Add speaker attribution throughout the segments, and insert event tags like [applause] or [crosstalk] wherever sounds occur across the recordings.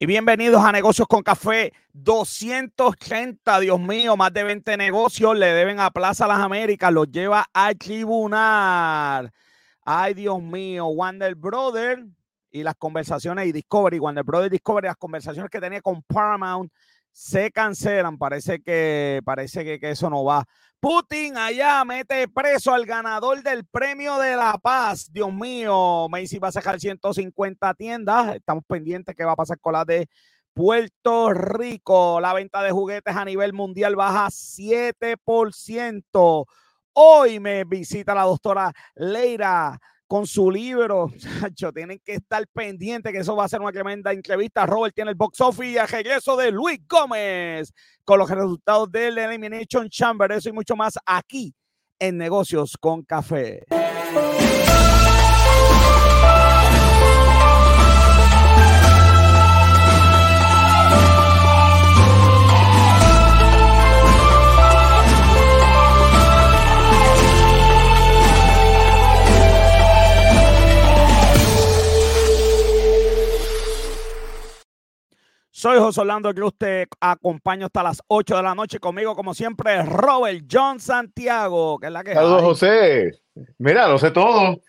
Speaker 1: Y bienvenidos a Negocios con Café 230, Dios mío, más de 20 negocios le deben a Plaza Las Américas, los lleva al tribunal. Ay, Dios mío, Wander Brother y las conversaciones y Discovery, Wander Brother Discovery, las conversaciones que tenía con Paramount se cancelan. Parece que, parece que, eso no va. Putin allá mete preso al ganador del premio de la paz. Dios mío, Macy va a sacar 150 tiendas. Estamos pendientes qué va a pasar con la de Puerto Rico. La venta de juguetes a nivel mundial baja 7%. Hoy me visita la doctora Leira con su libro. [laughs] Chacho, tienen que estar pendientes que eso va a ser una tremenda entrevista. Robert tiene el box office y el regreso de Luis Gómez con los resultados del Elimination Chamber. Eso y mucho más aquí en Negocios con Café. Soy José Orlando Cruz, te acompaño hasta las 8 de la noche conmigo, como siempre, Robert John Santiago, que es la que
Speaker 2: Saludos, José. Mira, lo sé todo.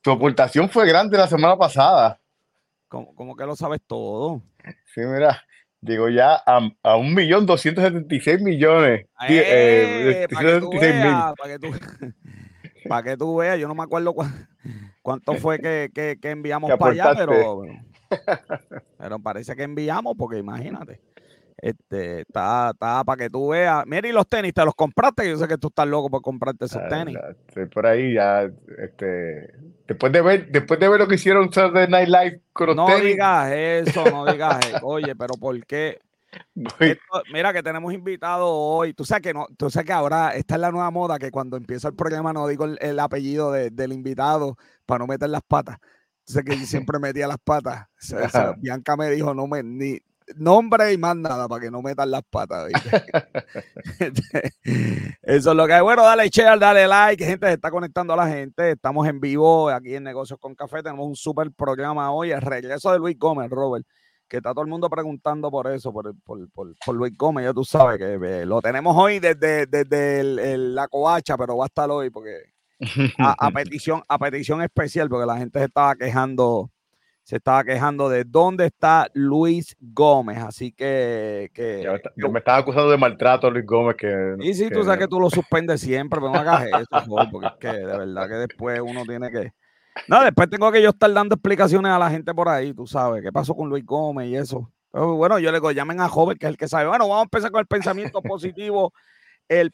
Speaker 2: Tu aportación fue grande la semana pasada.
Speaker 1: ¿Cómo, que lo sabes todo?
Speaker 2: Sí, mira, digo ya a, a un millón doscientos setenta y seis millones.
Speaker 1: Eh, para que, tú veas, para, [laughs] que tú veas, yo no me acuerdo cuánto fue que, que, que enviamos para allá, pero pero parece que enviamos, porque imagínate. Este, está, está para que tú veas. Mira, y los tenis, ¿te los compraste? Yo sé que tú estás loco por comprarte esos ah, tenis.
Speaker 2: Estoy por ahí ya, este, después de ver, después de ver lo que hicieron Saturday Night Live con los
Speaker 1: no
Speaker 2: tenis.
Speaker 1: No digas eso, no [laughs] digas eso. Oye, pero ¿por qué? mira que tenemos invitado hoy. Tú sabes que no, tú sabes que ahora esta es la nueva moda que cuando empieza el programa no digo el, apellido del invitado para no meter las patas. Sé que siempre [laughs] metía las patas. Bianca me dijo, no me, ni nombre y más nada para que no metan las patas. [laughs] [laughs] Eso es lo que hay. Bueno, dale share, dale like. Gente, se está conectando a la gente. Estamos en vivo aquí en Negocios con Café. Tenemos un super programa hoy. El regreso de Luis Gómez, Robert. Que está todo el mundo preguntando por eso, por, por, por, Luis Gómez. Ya tú sabes que eh, lo tenemos hoy desde, desde la covacha, pero va a estar hoy porque a, [laughs] petición, a petición especial, porque la gente se estaba quejando, se estaba quejando de dónde está Luis Gómez. Así que. que
Speaker 2: yo, me estaba acusando de maltrato Luis Gómez. Que,
Speaker 1: y sí, tú sabes que tú lo suspendes siempre, pero no hagas eso, porque es que de verdad que después uno tiene que. No, después tengo que yo estar dando explicaciones a la gente por ahí, tú sabes, qué pasó con Luis Gómez y eso. bueno, yo le digo, llamen a Joven, que es el que sabe. Bueno, vamos a empezar con el pensamiento positivo. El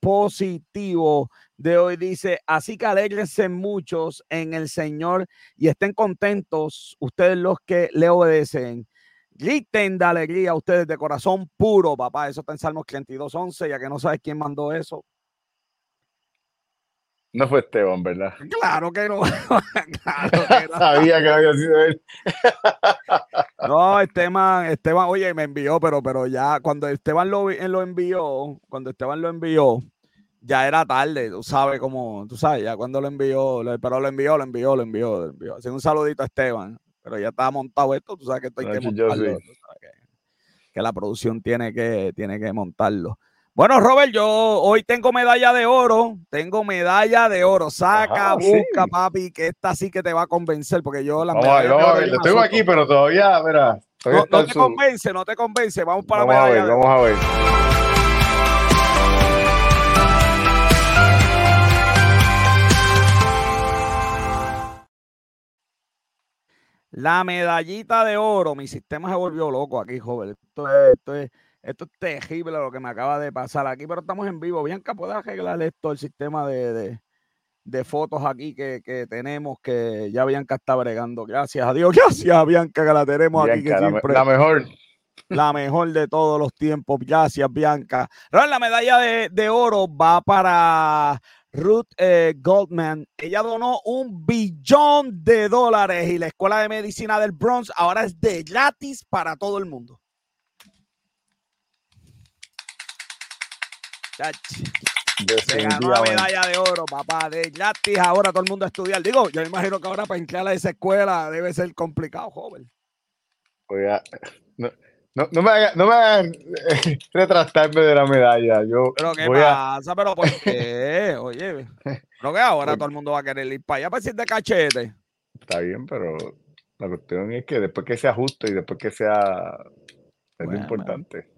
Speaker 1: positivo de hoy dice, así que alegrense muchos en el Señor y estén contentos ustedes los que le obedecen. Griten de alegría a ustedes de corazón puro, papá. Eso está en Salmos 32, 11, ya que no sabes quién mandó eso.
Speaker 2: No fue Esteban, ¿verdad?
Speaker 1: Claro que no. [laughs] [laughs]
Speaker 2: Sabía que había sido él. [laughs]
Speaker 1: no, Esteban, Esteban, oye, me envió, pero, pero ya cuando Esteban lo, lo envió, cuando Esteban lo envió, ya era tarde, tú sabes cómo, tú sabes, ya cuando lo envió, pero lo envió, lo envió, lo envió, lo envió. Así un saludito a Esteban, pero ya estaba montado esto, tú sabes que estoy que montarlo, que, la producción tiene que, tiene que montarlo. Bueno, Robert, yo hoy tengo medalla de oro, tengo medalla de oro. Saca, busca, papi, que esta sí que te va a convencer, porque yo la
Speaker 2: medalla de oro. Lo tengo aquí, pero todavía, mira.
Speaker 1: no, te convence, no te convence. Vamos para
Speaker 2: la
Speaker 1: medalla.
Speaker 2: A ver, vamos a ver.
Speaker 1: La medallita de oro. Mi sistema se volvió loco aquí, joven. Esto es, esto es, esto es terrible lo que me acaba de pasar aquí, pero estamos en vivo. Bianca, ¿puedes arreglar esto, el sistema de, fotos aquí que, tenemos? Que ya Bianca está bregando. Gracias a Dios, [laughs] gracias Bianca, que la tenemos aquí.
Speaker 2: la, mejor.
Speaker 1: La mejor de todos los tiempos. Gracias, Bianca. la medalla de, de oro va para Ruth eh, Goldman, ella donó un billón de dólares y la Escuela de Medicina del Bronx ahora es de gratis para todo el mundo. Se ganó la medalla de oro, papá, de gratis ahora todo el mundo a estudiar. Digo, yo imagino que ahora para entrar a esa escuela debe ser complicado, joven.
Speaker 2: Voy a, no, no, no me hagan, no me hagan eh, [laughs] retractarme de la medalla. Yo
Speaker 1: Pero ¿qué
Speaker 2: a-
Speaker 1: pasa? ¿Pero por [laughs] qué? Oye, creo que ahora todo el mundo va a querer ir para allá para decirte cachete.
Speaker 2: Está bien, pero la cuestión es que después que sea justo y después que sea es
Speaker 1: Bueno,
Speaker 2: lo importante.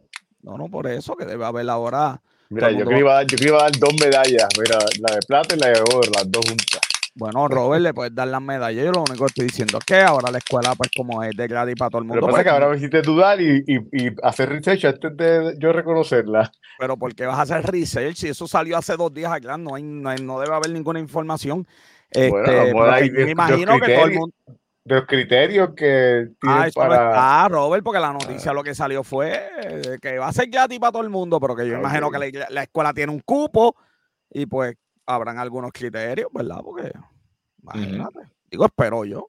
Speaker 1: No, no, por eso que debe haber ahora.
Speaker 2: Mira, yo que, iba a dar, yo que iba a dar dos medallas, mira, la de plata y la de oro, las dos juntas.
Speaker 1: Bueno, Robert, le puedes dar las medallas. Yo lo único que estoy diciendo es que ahora la escuela, pues como es de gratis para todo el
Speaker 2: Lo
Speaker 1: mundo.
Speaker 2: que pasa es que
Speaker 1: pues,
Speaker 2: ahora me hiciste dudar y, y, y hacer research antes de yo reconocerla.
Speaker 1: Pero ¿por qué vas a hacer research? Si eso salió hace dos días acá, no, hay, no, hay- no debe haber ninguna información. Este,
Speaker 2: Bueno, lo hay
Speaker 1: me imagino que todo el mundo.
Speaker 2: De los criterios que
Speaker 1: Ah,
Speaker 2: para.
Speaker 1: está, Robert, porque la noticia lo que salió fue que va a ser gratis para todo el mundo, pero que yo
Speaker 2: Ok.
Speaker 1: imagino que la, la escuela tiene un cupo y pues habrán algunos criterios, ¿verdad? Porque, imagínate, digo, espero yo.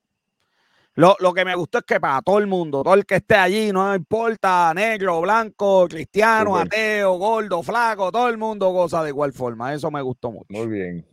Speaker 1: Lo, lo que me gustó es que para todo el mundo, todo el que esté allí, no importa, negro, blanco, cristiano, ateo, gordo, flaco, todo el mundo goza de igual forma. Eso me gustó mucho.
Speaker 2: Muy bien.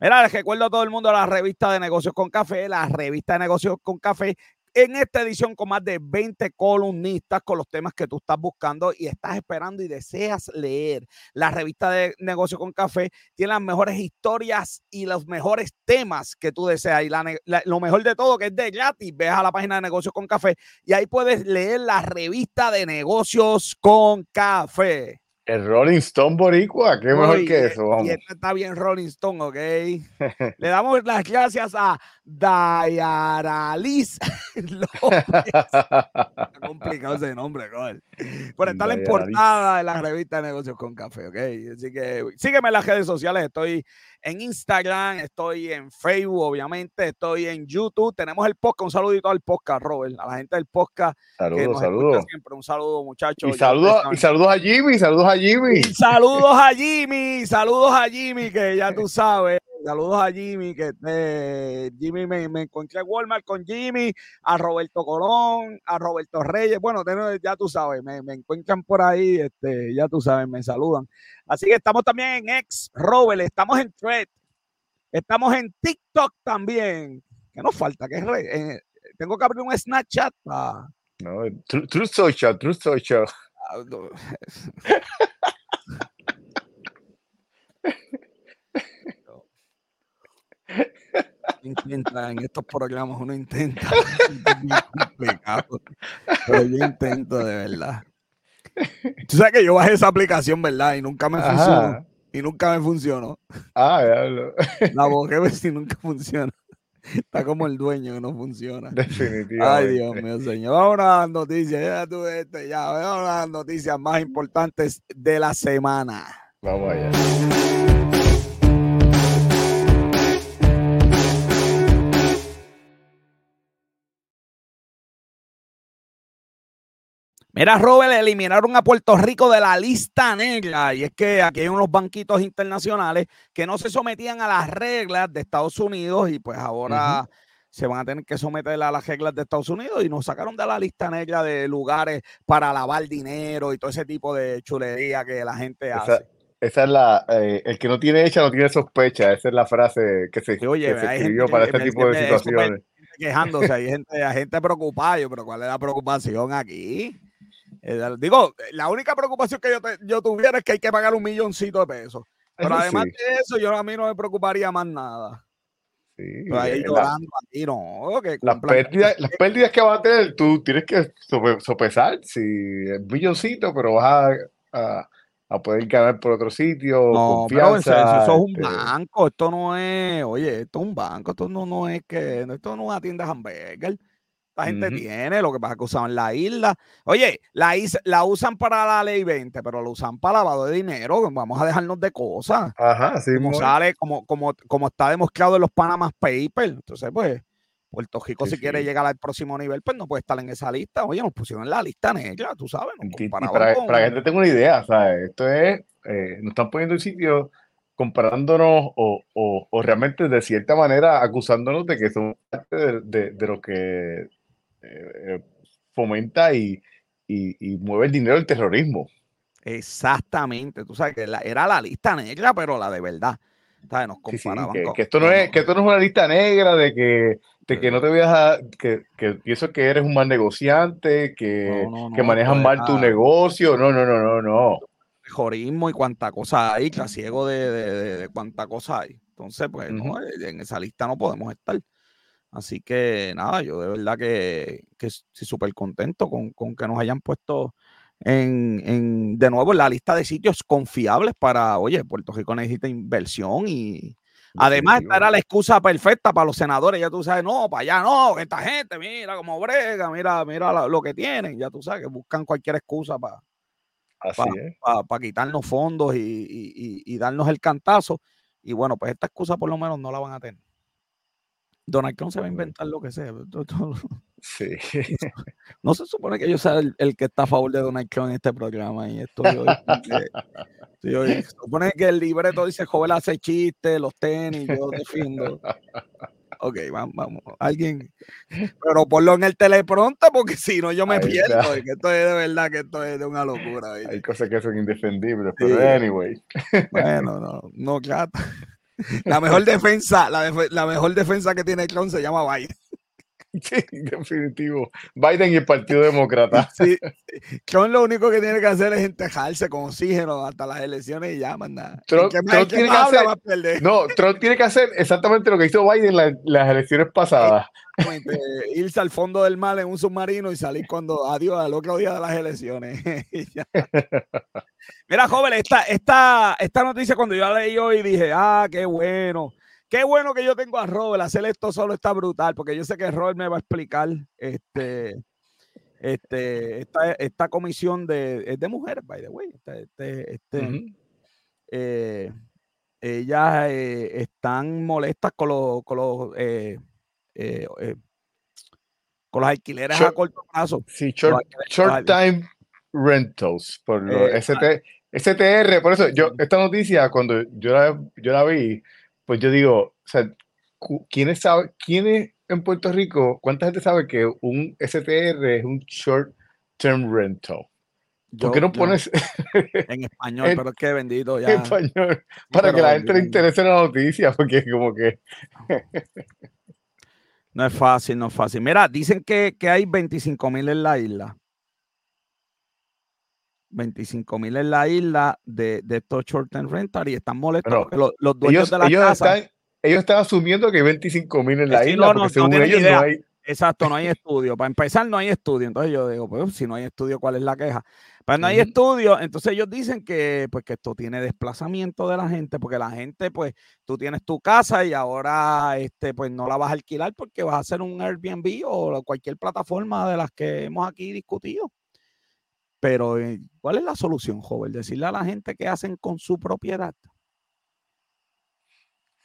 Speaker 1: Mira, les recuerdo a todo el mundo la revista de negocios con café, la revista de negocios con café, en esta edición con más de 20 columnistas con los temas que tú estás buscando y estás esperando y deseas leer. La revista de negocios con café tiene las mejores historias y los mejores temas que tú deseas. Y lo mejor de todo, que es de gratis, ve a la página de negocios con café y ahí puedes leer la revista de negocios con café.
Speaker 2: El Rolling Stone Boricua, qué mejor
Speaker 1: Uy,
Speaker 2: que eso, vamos.
Speaker 1: Y este está bien Rolling Stone, ¿ok? [laughs] Le damos las gracias a Dayaralis [laughs] López. Está complicado ese nombre, Robert. Por estar en portada de la revista de negocios con café, ¿ok? Así que sígueme en las redes sociales. Estoy en Instagram, estoy en Facebook, obviamente, estoy en YouTube. Tenemos el podcast. Un saludito al podcast, Robert. A la gente del podcast
Speaker 2: saludos, saludos.
Speaker 1: siempre. Un saludo, muchachos.
Speaker 2: Y
Speaker 1: ustedes
Speaker 2: y saludos a Jimmy, saludos a Jimmy.
Speaker 1: Y saludos a Jimmy, saludos a Jimmy, que ya tú [laughs] sabes. Saludos a Jimmy, que eh, Jimmy me, me encontré en Walmart con Jimmy, a Roberto Colón, a Roberto Reyes. Bueno, ya tú sabes, me, me encuentran por ahí, este, ya tú sabes, me saludan. Así que estamos también en ex Robert, estamos en Thread, estamos en TikTok también. ¿Qué nos falta? ¿Qué re- eh, tengo que abrir un Snapchat. pa-
Speaker 2: No, True, True Social, True Social. [laughs]
Speaker 1: ah, no. Intenta en estos programas uno intenta pero yo intento de verdad tú sabes que yo bajé esa aplicación verdad y nunca me funcionó y nunca me funcionó
Speaker 2: Ah, diablo.
Speaker 1: la bajé ver si nunca funciona está como el dueño que no funciona
Speaker 2: Definitivamente.
Speaker 1: Ay, Dios mío, señor. Vamos a las noticias. Ya tú, este, ya, vamos a las noticias más importantes de la semana.
Speaker 2: Vamos allá.
Speaker 1: Mira, Robert, eliminaron a Puerto Rico de la lista negra. Y es que aquí hay unos banquitos internacionales que no se sometían a las reglas de Estados Unidos y pues ahora se van a tener que someter a las reglas de Estados Unidos y nos sacaron de la lista negra de lugares para lavar dinero y todo ese tipo de chulería que la gente
Speaker 2: Esa,
Speaker 1: hace.
Speaker 2: esa es la. eh, el que no tiene hecha no tiene sospecha. Esa es la frase que se,
Speaker 1: Sí, oye,
Speaker 2: que se
Speaker 1: hay
Speaker 2: escribió
Speaker 1: gente
Speaker 2: para este tipo de situaciones.
Speaker 1: quejándose, hay gente, hay gente preocupada, yo, pero ¿cuál es la preocupación aquí? Eh, digo, la única preocupación que yo, te- yo tuviera es que hay que pagar un milloncito de pesos. Pero
Speaker 2: Eso
Speaker 1: además
Speaker 2: sí,
Speaker 1: de eso, yo a mí no me preocuparía más nada.
Speaker 2: sí,
Speaker 1: Pero ahí
Speaker 2: eh, la-
Speaker 1: llorando aquí, no, que
Speaker 2: las, pérdidas, las [laughs] pérdidas que vas a tener, tú tienes que sope- sopesar. Si es milloncito, pero vas a, a, a poder ganar por otro sitio.
Speaker 1: No, pero eso, eso es un
Speaker 2: este,
Speaker 1: banco, esto no es, oye, esto es un banco, esto no, no es que, esto no es una tienda hamburger. La gente
Speaker 2: Ujú.
Speaker 1: tiene, lo que pasa es que usaban la isla. Oye, la, is- la usan para la ley 20, pero la usan para lavado de dinero. Vamos a dejarnos de cosas.
Speaker 2: Ajá, sí.
Speaker 1: Como
Speaker 2: mo-
Speaker 1: sale, como, como, como está demostrado en los Panama Papers. Entonces, pues, Puerto Rico,
Speaker 2: Sí,
Speaker 1: si quiere
Speaker 2: sí.
Speaker 1: llegar al próximo nivel, pues no puede estar en esa lista. Oye, nos pusieron en la lista negra, tú sabes.
Speaker 2: Y- para,
Speaker 1: con-
Speaker 2: para que gente tenga una idea, ¿sabes? Esto es, eh, nos están poniendo en sitio comparándonos o, o- o realmente de cierta manera acusándonos de que somos parte de, de- de lo que eh, eh, fomenta y, y- y mueve el dinero del terrorismo.
Speaker 1: Exactamente, tú sabes que la- era la lista negra, pero la de verdad. Nos comparaban
Speaker 2: que, esto no es, que esto no es una lista negra de que, de que no te veas a, que, que pienso que eres un mal negociante, que, que manejas mal tu negocio. No, no, no, no, no.
Speaker 1: Jorismo y cuánta cosa hay, ciego de, de, de, cuánta cosa hay. Entonces, pues no, en esa lista no podemos estar. Así que nada, yo de verdad que, que estoy súper contento con, con, que nos hayan puesto en, en, de nuevo en la lista de sitios confiables para, oye, Puerto Rico necesita inversión y además esta era la excusa perfecta para los senadores, ya tú sabes, no, para allá no, esta gente, mira cómo brega, mira, mira lo que tienen, ya tú sabes que buscan cualquier excusa para para quitarnos fondos y, y, y, darnos el cantazo. Y bueno, pues esta excusa por lo menos no la van a tener. Donald Trump se va a inventar lo que sea.
Speaker 2: Sí. [laughs]
Speaker 1: No se supone que yo sea el, que está a favor de Donald Trump en este programa. Y esto [laughs] se supone que el libreto dice joven hace chistes, los tenis, yo defiendo. Ok, vamos, vamos. Alguien. Pero ponlo en el teleprompter porque si no yo me pierdo. Que esto es de verdad que esto es de una locura.
Speaker 2: Hay cosas que son indefendibles, pero anyway.
Speaker 1: Bueno, no, no, claro. La [laughs] mejor defensa, la, la mejor defensa que tiene Trump se llama Biden.
Speaker 2: Sí, definitivo. Biden y el Partido Demócrata.
Speaker 1: Sí, Trump lo único que tiene que hacer es entejarse con oxígeno hasta las elecciones y ya, manda.
Speaker 2: Trump, tiene que hacer, no, Trump tiene que hacer exactamente lo que hizo Biden en las elecciones pasadas.
Speaker 1: Irse al fondo del mar en un submarino y salir cuando adiós al otro día de las elecciones. [laughs] [laughs] Mira, joven, esta, esta, esta noticia cuando yo la leí hoy dije, ah, qué bueno. Qué bueno que yo tengo a Robert. Hacer esto solo está brutal, porque yo sé que Robert me va a explicar este, este, esta, esta comisión de, es de mujeres, by the way. Este, este, este eh, ellas eh, están molestas con los, con los eh, con los alquileres a corto plazo.
Speaker 2: Sí, short, time rentals, por los ST, STR. Por eso, yo, esta noticia, cuando yo la, yo la vi, pues yo digo, o sea, ¿quiénes sabe, quiénes en Puerto Rico, cuánta gente sabe que un STR es un short term rental? ¿Por qué no pones [laughs]
Speaker 1: en español? pero es que bendito ya.
Speaker 2: En español, para que la gente le interese la noticia, porque como que.
Speaker 1: no es fácil, no es fácil. Mira, dicen que, que hay 25 mil en la isla. 25 mil en la isla de, de estos short term rental y están molestos los, dueños de la casa.
Speaker 2: Están, ellos están asumiendo que hay 25 mil en la isla, porque según ellos no hay.
Speaker 1: Exacto, no hay estudio. Para empezar, no hay estudio. Entonces yo digo, pues si no hay estudio, ¿cuál es la queja? Pues no hay estudio. Entonces ellos dicen que, pues, que esto tiene desplazamiento de la gente, porque la gente, pues, tú tienes tu casa y ahora, este, pues, no la vas a alquilar porque vas a hacer un Airbnb o cualquier plataforma de las que hemos aquí discutido. Pero, eh, ¿cuál es la solución, joven? Decirle a la gente qué hacen con su propiedad.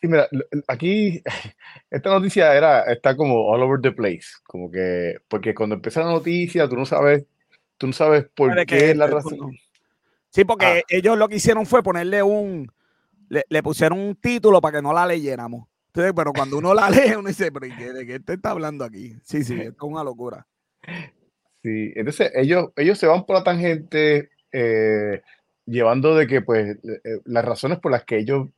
Speaker 2: Sí, mira, aquí [laughs] esta noticia era, está como all over the place, como que, porque cuando empieza la noticia, tú no sabes, tú no sabes por qué es la razón.
Speaker 1: Sí, porque ah. ellos lo que hicieron fue ponerle un, le, pusieron un título para que no la leyéramos. Entonces, pero cuando uno la [laughs] lee, uno dice, pero ¿de qué te está hablando aquí? Sí, sí, [laughs] es una locura.
Speaker 2: Sí, entonces ellos, ellos se van por la tangente eh, llevando de que pues eh, las razones por las que ellos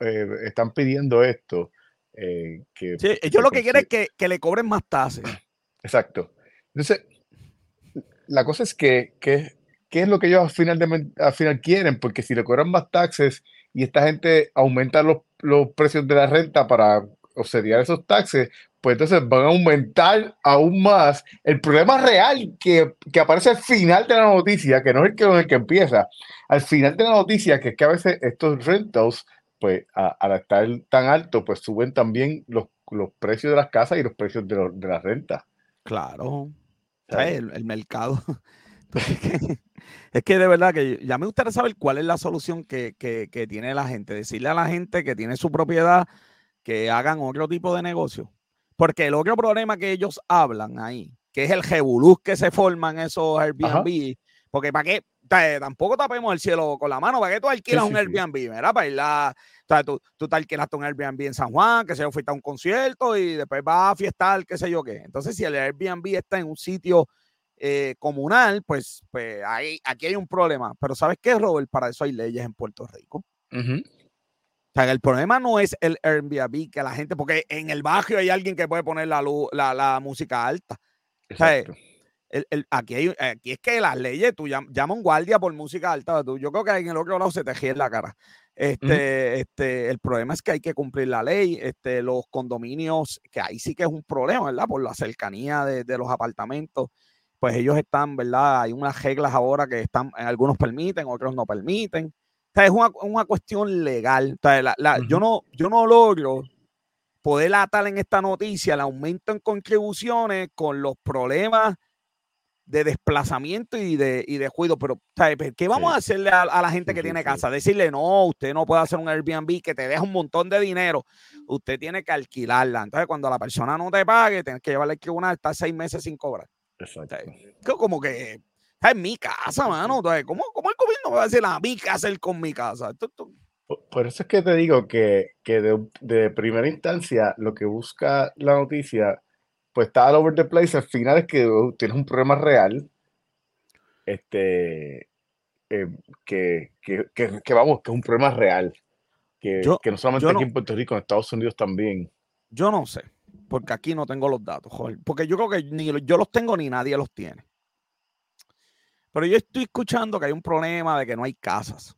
Speaker 2: eh, están pidiendo esto. que,
Speaker 1: sí, ellos lo que quieren es que, que, le cobren más tasas. [clears throat]
Speaker 2: Exacto. Entonces, la cosa es que, que ¿qué es lo que ellos al final, al final quieren? Porque si le cobran más taxes y esta gente aumenta los, los precios de la renta para obsediar esos taxes, pues entonces van a aumentar aún más el problema real que, aparece al final de la noticia, que no es el que, el que empieza, al final de la noticia, que es que a veces estos rentals, pues al estar tan alto, pues suben también los, los precios de las casas y los precios de, de la renta.
Speaker 1: Claro, el, mercado. [laughs] es, que, de verdad que ya me gustaría saber cuál es la solución que, que tiene la gente, decirle a la gente que tiene su propiedad que hagan otro tipo de negocio. Porque el otro problema que ellos hablan ahí, que es el jebulús que se forman esos Airbnb, porque para qué, tampoco tapemos el cielo con la mano, ¿para qué tú alquilas un Airbnb? ¿verdad? Para ir a, tú, tú te alquilaste un Airbnb en San Juan, que se yo, fuiste a un concierto y después vas a fiestar, qué sé yo qué. Entonces, si el Airbnb está en un sitio eh, comunal, pues, pues ahí, aquí hay un problema. Pero ¿sabes qué, Robert? Para eso hay leyes en Puerto Rico. O sea, el problema no es el Airbnb, que la gente, porque en el barrio hay alguien que puede poner la, luz, la, música alta. O sea, el, aquí, hay, aquí es que las leyes, tú llamas llama un guardia por música alta. Tú, yo creo que en el otro lado se te gira la cara. Este, este, el problema es que hay que cumplir la ley. Este, los condominios, que ahí sí que es un problema, ¿verdad? Por la cercanía de, de los apartamentos pues ellos están, ¿verdad? Hay unas reglas ahora que están, algunos permiten, otros no permiten. O sea, es una, una cuestión legal. O sea, la, la, yo, no, yo no logro poder atar en esta noticia el aumento en contribuciones con los problemas de desplazamiento y de, y de cuido. Pero, ¿sabes? ¿qué vamos a hacerle a, la gente que tiene casa? Decirle, no, usted no puede hacer un Airbnb que te deja un montón de dinero. Usted tiene que alquilarla. Entonces, cuando la persona no te pague, tienes que llevarle al tribunal, está seis meses sin cobrar. Exacto. Como que está en mi casa, mano. ¿Cómo, ¿Cómo, el gobierno va a decir a mí qué hacer con mi casa?
Speaker 2: Por eso es que te digo que, que de, de, primera instancia lo que busca la noticia, pues está all over the place. Al final es que uh, tienes un problema real. Este. Eh, que, que, que, vamos, que es un problema real. Que, que no solamente aquí en Puerto Rico, en Estados Unidos también.
Speaker 1: Yo no sé porque aquí no tengo los datos, joder. Porque yo creo que ni yo los tengo ni nadie los tiene. Pero yo estoy escuchando que hay un problema de que no hay casas.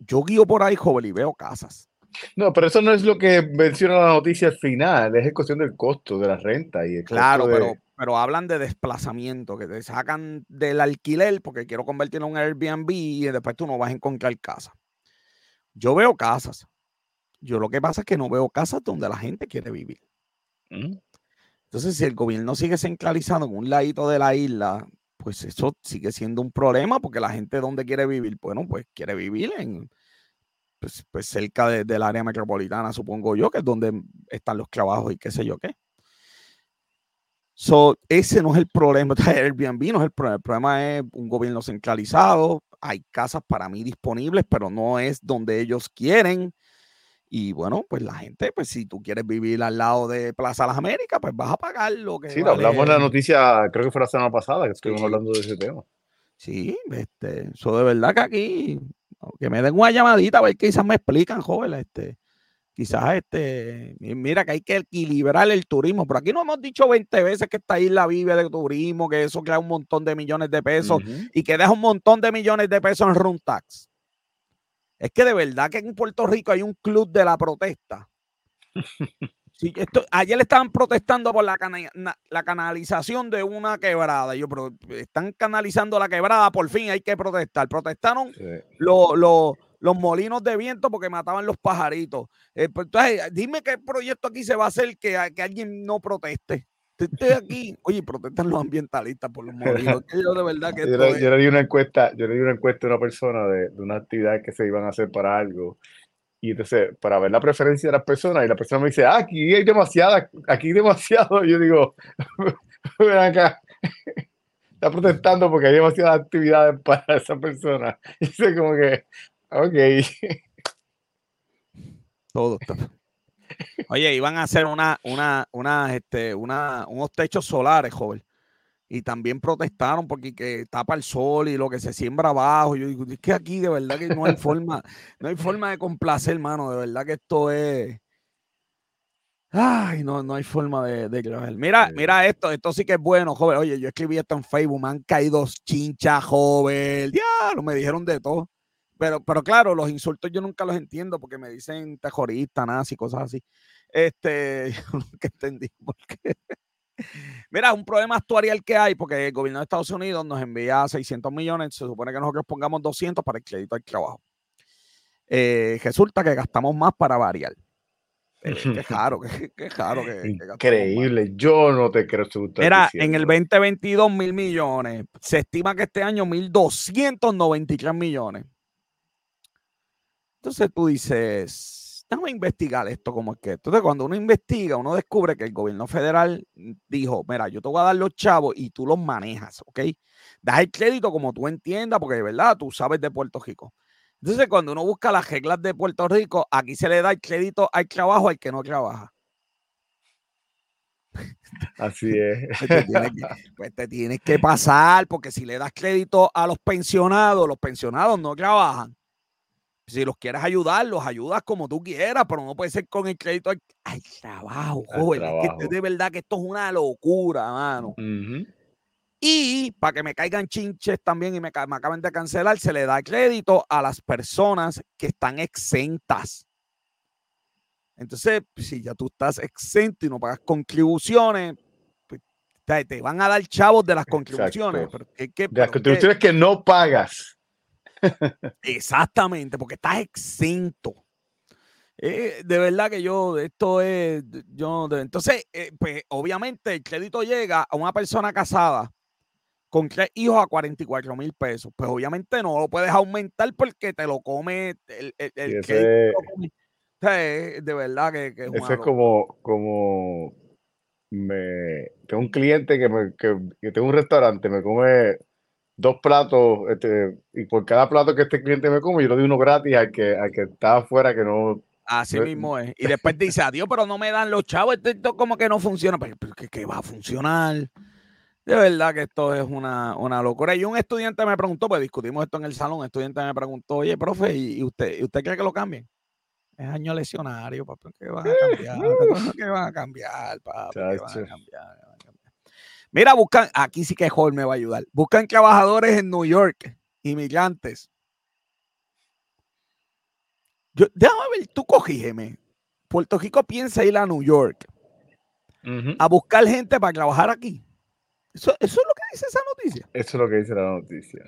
Speaker 1: Yo guío por ahí, joven, y veo casas.
Speaker 2: No, pero eso no es lo que menciona la noticia al final, es cuestión del costo de la renta. y
Speaker 1: Claro, pero, pero hablan de desplazamiento, que te sacan del alquiler porque quiero convertirlo en un Airbnb y después tú no vas a encontrar casa. Yo veo casas. Yo lo que pasa es que no veo casas donde la gente quiere vivir. Entonces, si el gobierno sigue centralizado en un ladito de la isla, pues eso sigue siendo un problema porque la gente donde quiere vivir, bueno, pues quiere vivir en, pues, pues cerca del área metropolitana, supongo yo, que es donde están los trabajos y qué sé yo qué. So, ese no es el problema. Airbnb no es el problema. El problema es un gobierno centralizado. Hay casas para mí disponibles, pero no es donde ellos quieren. Y bueno, pues la gente, pues si tú quieres vivir al lado de Plaza Las Américas, pues vas a pagar lo que.
Speaker 2: Sí, hablamos en la noticia, creo que fue la semana pasada que estuvimos hablando de ese tema.
Speaker 1: Sí, este, eso de verdad que aquí, que me den una llamadita a ver quizás me explican, joven, este, quizás este, mira que hay que equilibrar el turismo, pero aquí no hemos dicho 20 veces que esta isla vive de turismo, que eso crea un montón de millones de pesos y que deja un montón de millones de pesos en room tax. Es que de verdad que en Puerto Rico hay un club de la protesta. Sí, esto, ayer estaban protestando por la, la, canalización de una quebrada. Yo, pero están canalizando la quebrada, por fin hay que protestar. Protestaron los molinos de viento porque mataban los pajaritos. Eh, pues, entonces, dime qué proyecto aquí se va a hacer que, que alguien no proteste estoy aquí. Oye, protestan los ambientalistas por los molinos. [laughs] Yo de verdad que.
Speaker 2: Yo, le, di una encuesta, yo le di una encuesta a una persona de, de, una actividad que se iban a hacer para algo. Y entonces, para ver la preferencia de las personas, y la persona me dice, ah, aquí hay demasiada, aquí hay demasiado. Y yo digo, [laughs] ven acá. [laughs] Está protestando porque hay demasiadas actividades para esa persona. Y dice como que, ok.
Speaker 1: Todo está. Oye, iban a hacer una, una, una, este, una, unos techos solares, joven. Y también protestaron porque que tapa el sol y lo que se siembra abajo. Yo digo, es que aquí de verdad que no hay forma, no hay forma de complacer, hermano. De verdad que esto es. Ay, no, no hay forma de, de Mira, mira esto, esto sí que es bueno, joven. Oye, yo escribí esto en Facebook, me han caído chinchas, joven. Diablo, me dijeron de todo. Pero, pero claro, los insultos yo nunca los entiendo porque me dicen terrorista, nazi, cosas así. Este, [laughs] yo nunca entendí por qué. Mira, un problema actuarial que hay, porque el gobierno de Estados Unidos nos envía 600 millones, se supone que nosotros pongamos 200 para el crédito al trabajo. Eh, resulta que gastamos más para variar. Eh, qué [laughs] raro, qué, qué raro. Que,
Speaker 2: Increíble, yo no te creo.
Speaker 1: Mira, en el 2022 mil millones, se estima que este año 1.293 millones. Entonces tú dices, déjame investigar esto como es que. Entonces cuando uno investiga, uno descubre que el gobierno federal dijo, mira, yo te voy a dar los chavos y tú los manejas, ¿ok? Das el crédito como tú entiendas, porque de verdad tú sabes de Puerto Rico. Entonces cuando uno busca las reglas de Puerto Rico, aquí se le da el crédito al trabajo al que no trabaja.
Speaker 2: Así es. [laughs]
Speaker 1: Pues te, tienes que, pues te tienes que pasar, porque si le das crédito a los pensionados, los pensionados no trabajan Si los quieres ayudar, los ayudas como tú quieras, pero no puede ser con el crédito al, trabajo, joven. Es que de verdad que esto es una locura, mano. Y para que me caigan chinches también y me, me, acaben de cancelar, se le da crédito a las personas que están exentas. Entonces, si ya tú estás exento y no pagas contribuciones, pues, te, van a dar chavos de las contribuciones.
Speaker 2: de las contribuciones que no pagas.
Speaker 1: Exactamente, porque estás exento. Eh, de verdad que yo, esto es, yo, entonces, eh, pues obviamente el crédito llega a una persona casada con tres hijos a 44 mil pesos. Pues obviamente no lo puedes aumentar porque te lo come el, crédito. de verdad que, que
Speaker 2: es es como, como me, tengo un cliente que, me, que, que tengo un restaurante, me come dos platos, este, y por cada plato que este cliente me come, yo le doy uno gratis al que, al que está afuera que no.
Speaker 1: Así mismo es. Y después dice, adiós, pero no me dan los chavos, esto, como que no funciona. Pero, ¿qué, va a funcionar? De verdad que esto es una, una, locura. Y un estudiante me preguntó, pues discutimos esto en el salón, un estudiante me preguntó, oye, profe, ¿y usted, ¿y usted cree que lo cambien? Es año lesionario, papi, ¿qué van [laughs] a cambiar? ¿Qué van a cambiar? ¿Qué van a cambiar? Mira, buscan, aquí sí que Jorge me va a ayudar. Buscan trabajadores en New York, inmigrantes. Yo, déjame ver, tú cogígeme. Puerto Rico piensa ir a New York a buscar gente para trabajar aquí. Eso, eso, es lo que dice esa noticia.
Speaker 2: Eso es lo que dice la noticia.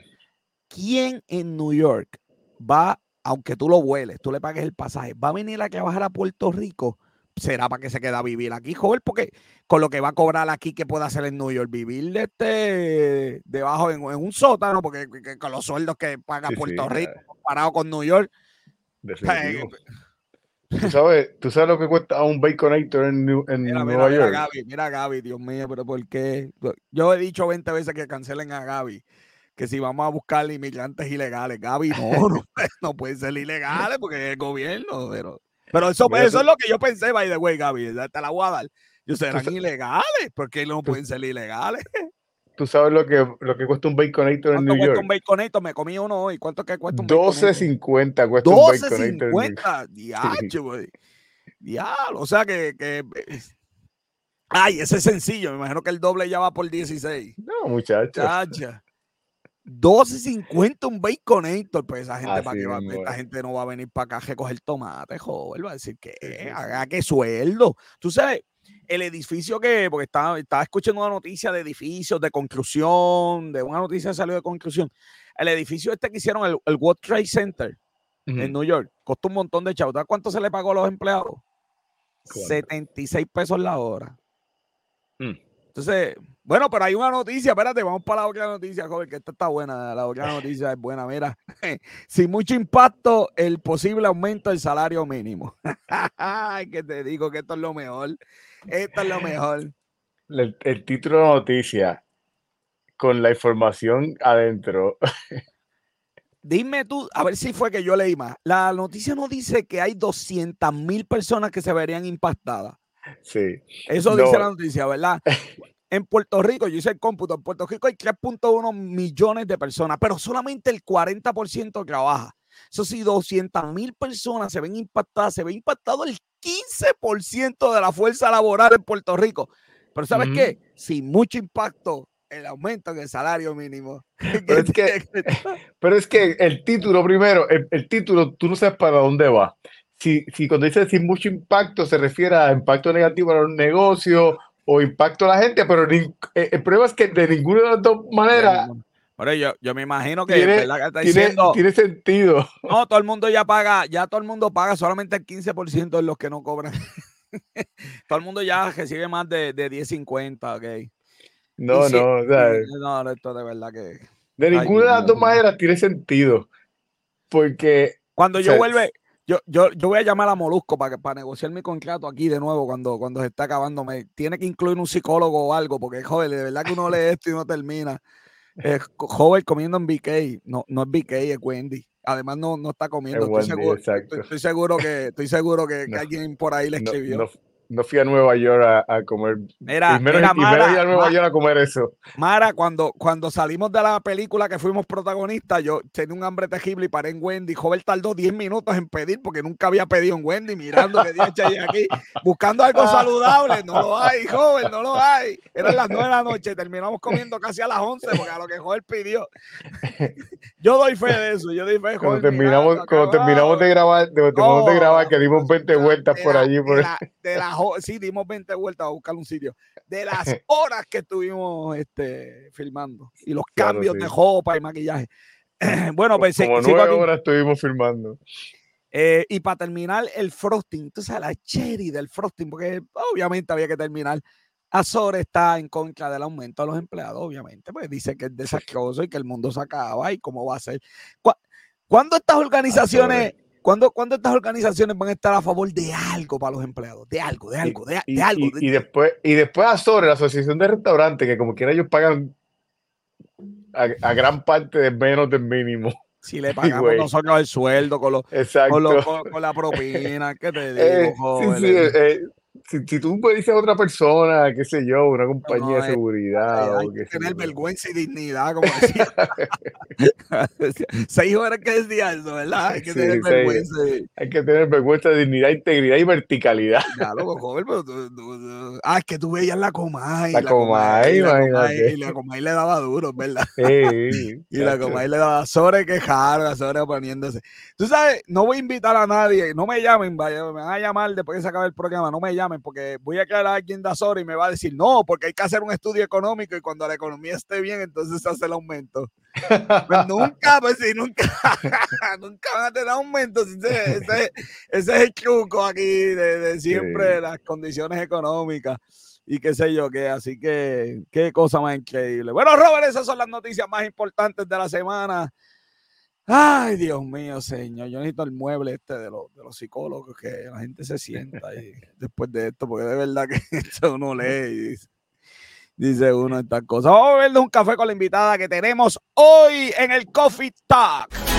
Speaker 1: ¿Quién en New York va, aunque tú lo vueles, tú le pagues el pasaje, va a venir a trabajar a Puerto Rico será para que se quede a vivir aquí, joven, porque con lo que va a cobrar aquí, que puede hacer en New York? Vivir de este, debajo en, un sótano, porque con los sueldos que paga Puerto Rico comparado con New York. [laughs]
Speaker 2: ¿Tú sabes, ¿Tú sabes lo que cuesta un Baconator en, en Nueva
Speaker 1: mira,
Speaker 2: York?
Speaker 1: Gaby, mira a Gaby, Dios mío, pero ¿por qué? Yo he dicho 20 veces que cancelen a Gaby que si vamos a buscar inmigrantes ilegales, Gaby, no, [laughs] no, no pueden ser ilegales porque es el gobierno, pero pero eso, eso es lo que yo pensé, by the way, Gaby. Te la voy a dar. Serán ilegales, porque no pueden ser ilegales. [laughs]
Speaker 2: ¿Tú sabes lo que, lo que cuesta un Baconator en New York?
Speaker 1: un Baconator? Me comí uno hoy. ¿Cuánto que cuesta un
Speaker 2: 12.50 cuesta un Baconator.
Speaker 1: 12.50. Diacho, güey. Diablo. O sea que, que, Ay, ese es sencillo. Me imagino que el doble ya va por 16.
Speaker 2: No, muchacho.
Speaker 1: Muchacha. 12.50 un baconator, pues esa gente, para que va, esta gente no va a venir para acá a recoger tomate, joder, va a decir que haga que sueldo. Tú sabes, el edificio que, porque estaba, estaba escuchando una noticia de edificios, de construcción, de una noticia salió de construcción. El edificio este que hicieron, el, el World Trade Center en New York, costó un montón de chavos. cuánto se le pagó a los empleados? 76 pesos la hora. Mm. Entonces, bueno, pero hay una noticia, espérate, vamos para la otra noticia, joven, que esta está buena, la otra [laughs] noticia es buena, mira, [laughs] sin mucho impacto, el posible aumento del salario mínimo. [laughs] Ay, que te digo que esto es lo mejor, esto es lo mejor.
Speaker 2: El, el título de la noticia, con la información adentro.
Speaker 1: Dime tú, a ver si fue que yo leí más. La noticia no dice que hay 200 mil personas que se verían impactadas.
Speaker 2: Sí.
Speaker 1: Eso dice la noticia, ¿verdad? En Puerto Rico, yo hice el cómputo, en Puerto Rico hay 3.1 millones de personas, pero solamente el 40% trabaja. Eso sí, 200 mil personas se ven impactadas, se ve impactado el 15% de la fuerza laboral en Puerto Rico. Pero ¿sabes qué? Sin mucho impacto, el aumento en el salario mínimo. [laughs]
Speaker 2: Pero es que, pero es que el título primero, el, título, tú no sabes para dónde va. Si, si cuando dice sin mucho impacto se refiere a impacto negativo para los negocios o impacto a la gente, pero eh, el problema es que de ninguna de las dos maneras.
Speaker 1: Pero yo, yo me imagino que,
Speaker 2: tiene, tiene, sentido.
Speaker 1: No, todo el mundo ya paga, ya todo el mundo paga solamente el 15% de los que no cobran. [laughs] todo el mundo ya recibe más de, de 10.50, ok.
Speaker 2: No, no, o sea,
Speaker 1: no, esto de verdad que.
Speaker 2: De ninguna de las dos maneras tiene sentido. Porque.
Speaker 1: Cuando yo vuelve, yo, yo, yo voy a llamar a Molusco para, para negociar mi contrato aquí de nuevo cuando, cuando se está acabando. Me, tiene que incluir un psicólogo o algo, porque joder, de verdad que uno lee esto y no termina. Es joven comiendo en BK. No, no es BK, es Wendy. Además, no, no está comiendo. Estoy, seguro, estoy, seguro, que, estoy seguro que, alguien por ahí le escribió.
Speaker 2: no fui a Nueva York a, comer.
Speaker 1: Mira, y menos,
Speaker 2: ir a Nueva York a comer eso.
Speaker 1: Mara, cuando, cuando salimos de la película que fuimos protagonistas, yo tenía un hambre terrible y paré en Wendy. Joven tardó 10 minutos en pedir porque nunca había pedido en Wendy, mirando que día aquí, buscando algo saludable. No lo hay, joven, no lo hay. Eran las 9 de la noche, terminamos comiendo casi a las 11 porque a lo que joven pidió. Yo doy fe de eso, yo doy fe.
Speaker 2: Cuando terminamos, cuando terminamos de grabar, terminamos de grabar, que dimos 20 vueltas por allí. Por...
Speaker 1: De la, sí, dimos 20 vueltas a buscar un sitio. De las [laughs] horas que estuvimos este, filmando y los cambios de ropa y maquillaje. [clears throat] bueno, pues
Speaker 2: Como nueve horas estuvimos filmando.
Speaker 1: Eh, y para terminar, el frosting, entonces la cherry del frosting, porque obviamente había que terminar. Azor está en contra del aumento de los empleados, obviamente, pues dice que es desastroso y que el mundo se acaba y cómo va a ser. ¿Cuándo estas organizaciones ¿Cuándo, estas organizaciones van a estar a favor de algo para los empleados? De algo, de algo, de, algo.
Speaker 2: Y, después, y después a sobre la Asociación de Restaurantes, que como quiera ellos pagan a, gran parte de menos del mínimo.
Speaker 1: Si le [laughs] pagamos nosotros el sueldo con, con, la [laughs] propina, ¿qué te eh, digo? sí, sí,
Speaker 2: eh, si, si, tú me dices a otra persona, qué sé yo, una compañía de seguridad.
Speaker 1: Hay, que tener vergüenza y dignidad, como decía. [laughs] seis horas que decía eso, ¿verdad? Hay que tener vergüenza.
Speaker 2: Hay que tener vergüenza, dignidad, integridad y verticalidad.
Speaker 1: Ya, lo joven, pero Ah, es que tú veías la Comay.
Speaker 2: La, la Comay,
Speaker 1: y la Comay le daba duro, ¿verdad? Sí, [laughs] y la Comay le daba sobre quejar, sobre poniéndose. Tú sabes, no voy a invitar a nadie, no me llamen, vaya, me van a llamar después de se acabe el programa, no me llamen porque voy a quedar a alguien de Azor y me va a decir, no, porque hay que hacer un estudio económico y cuando la economía esté bien, entonces se hace el aumento. Pues [laughs] nunca, pues sí, nunca, [laughs] nunca van a tener aumento. Ese, es el truco aquí de, siempre, las condiciones económicas y qué sé yo qué. Así que, qué cosa más increíble. Bueno, Robert, esas son las noticias más importantes de la semana. Ay, Dios mío, señor. Yo necesito el mueble este de los, de los psicólogos, que la gente se sienta ahí después de esto, porque de verdad que [laughs] esto uno lee y dice, uno estas cosas. Vamos a beberle un café con la invitada que tenemos hoy en el Coffee Talk.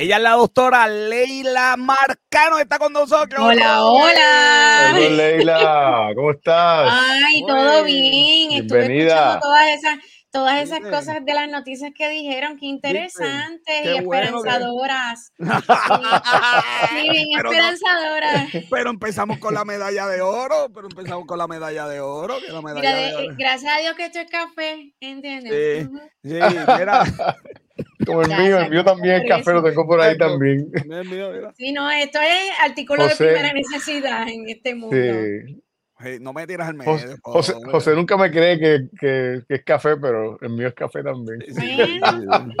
Speaker 1: Ella es la doctora Leila Marcano, está con nosotros.
Speaker 3: Hola, hola.
Speaker 2: Hola, Leila, ¿cómo estás?
Speaker 3: Ay, todo bien. Bienvenida. Estuve todas esas, todas esas cosas de las noticias que dijeron, qué interesantes y esperanzadoras. [laughs] sí, bien esperanzadoras.
Speaker 1: pero empezamos con la medalla de oro, pero empezamos con la medalla de oro.
Speaker 3: Gracias a Dios que esto es café, ¿entiendes?
Speaker 1: Sí, sí mira.
Speaker 2: Como el mío, el mío también es café, lo tengo por ahí también.
Speaker 3: Sí, no, esto es artículo de primera necesidad en este mundo.
Speaker 1: Sí. no me tiras al medio.
Speaker 2: José, José, nunca me cree que, que, es café, pero el mío es café también.
Speaker 3: Bueno,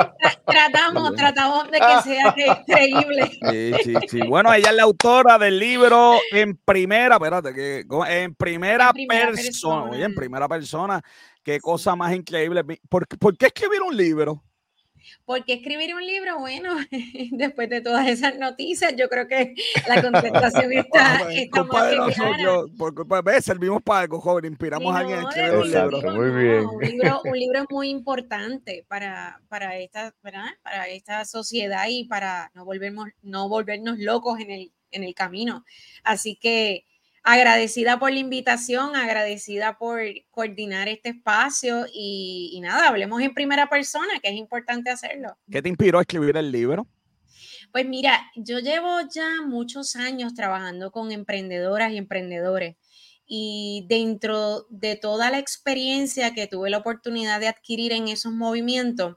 Speaker 3: tratamos, tratamos de que sea creíble.
Speaker 1: Sí, sí, sí. Bueno, ella es la autora del libro en primera, espérate, que en primera, persona, Oye, en primera persona, qué cosa más increíble. ¿Por, ¿Por qué escribir un libro?
Speaker 3: ¿Por qué escribir un libro? Bueno, [laughs] después de todas esas noticias, yo creo que la contestación [laughs] está,
Speaker 1: está más que. Por culpa de servimos para algo, joven, inspiramos a alguien a escribir un libro.
Speaker 2: muy bien.
Speaker 3: un, libro, un [laughs] libro es muy importante para, para, esta, para esta sociedad y para no volvernos, no volvernos locos en el, en el camino. Así que agradecida por la invitación, agradecida por coordinar este espacio y, nada, hablemos en primera persona, que es importante hacerlo.
Speaker 1: ¿Qué te inspiró a escribir el libro?
Speaker 3: Pues mira, yo llevo ya muchos años trabajando con emprendedoras y emprendedores y dentro de toda la experiencia que tuve la oportunidad de adquirir en esos movimientos,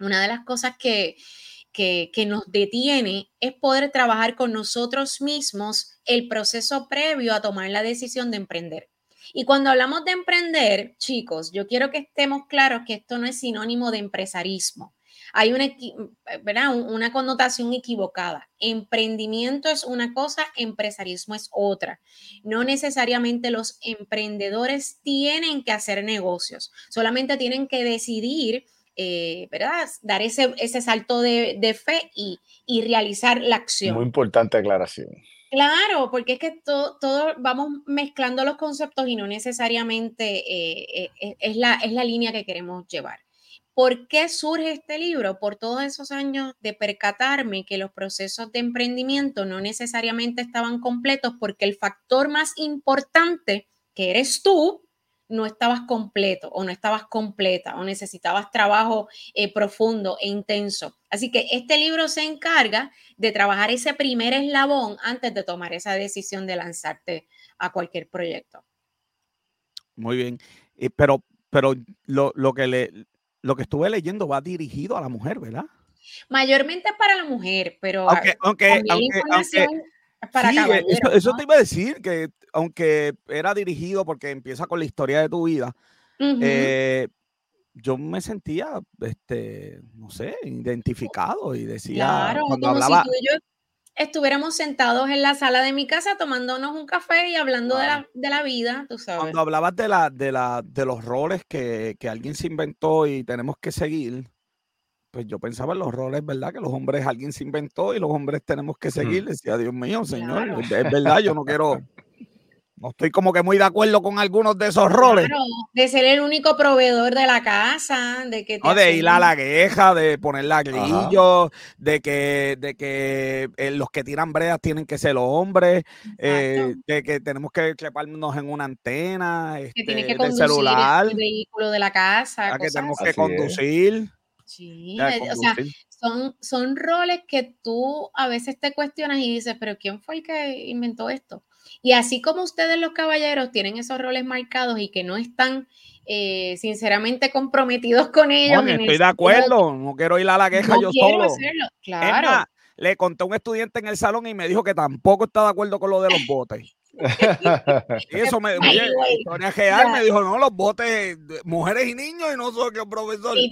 Speaker 3: una de las cosas que, que, nos detiene es poder trabajar con nosotros mismos el proceso previo a tomar la decisión de emprender. Y cuando hablamos de emprender, chicos, yo quiero que estemos claros que esto no es sinónimo de empresarismo. Hay una, una connotación equivocada. Emprendimiento es una cosa, empresarismo es otra. No necesariamente los emprendedores tienen que hacer negocios, solamente tienen que decidir eh, ¿verdad? Dar ese, ese salto de, de fe y, y, realizar la acción.
Speaker 2: Muy importante aclaración.
Speaker 3: Claro, porque es que todo, vamos mezclando los conceptos y no necesariamente eh, eh, es, la, es la línea que queremos llevar. ¿Por qué surge este libro? Por todos esos años de percatarme que los procesos de emprendimiento no necesariamente estaban completos porque el factor más importante, que eres tú, no estabas completo o no estabas completa o necesitabas trabajo eh, profundo e intenso. Así que este libro se encarga de trabajar ese primer eslabón antes de tomar esa decisión de lanzarte a cualquier proyecto.
Speaker 1: Muy bien, eh, pero, pero lo, lo, que le, lo que estuve leyendo va dirigido a la mujer, ¿verdad?
Speaker 3: Mayormente para la mujer, pero
Speaker 1: aunque, aunque, para sí, eso, eso te iba a decir, que aunque era dirigido porque empieza con la historia de tu vida, eh, yo me sentía, este, no sé, identificado y decía,
Speaker 3: claro, cuando hablaba... Si tú y yo estuviéramos sentados en la sala de mi casa tomándonos un café y hablando de, la, de, la, vida, tú sabes.
Speaker 1: Cuando hablabas de, la, de, la, de los roles que, que alguien se inventó y tenemos que seguir, pues yo pensaba en los roles, ¿verdad? Que los hombres alguien se inventó y los hombres tenemos que seguir. Decía, Dios mío, Señor, es, verdad, yo no quiero, [laughs] no estoy como que muy de acuerdo con algunos de esos roles. Claro,
Speaker 3: de ser el único proveedor de la casa, de que
Speaker 1: no, de ir a la queja, de poner la grillo, de que, de que eh, los que tiran breas tienen que ser los hombres, eh, de que tenemos que treparnos en una antena,
Speaker 3: que tiene este, que conducir celular, el vehículo de la casa,
Speaker 1: que tenemos que conducir.
Speaker 3: Sí, o sea, son, son roles que tú a veces te cuestionas y dices, pero ¿quién fue el que inventó esto? Y así como ustedes los caballeros tienen esos roles marcados y que no están eh, sinceramente comprometidos con ellos.
Speaker 1: estoy de acuerdo, no quiero ir a la queja yo solo. Claro. le conté a un estudiante en el salón y me dijo que tampoco está de acuerdo con lo de los botes. [laughs] y eso me, Real me dijo, no, los botes, mujeres y niños y no soy que profesor.
Speaker 3: Sí,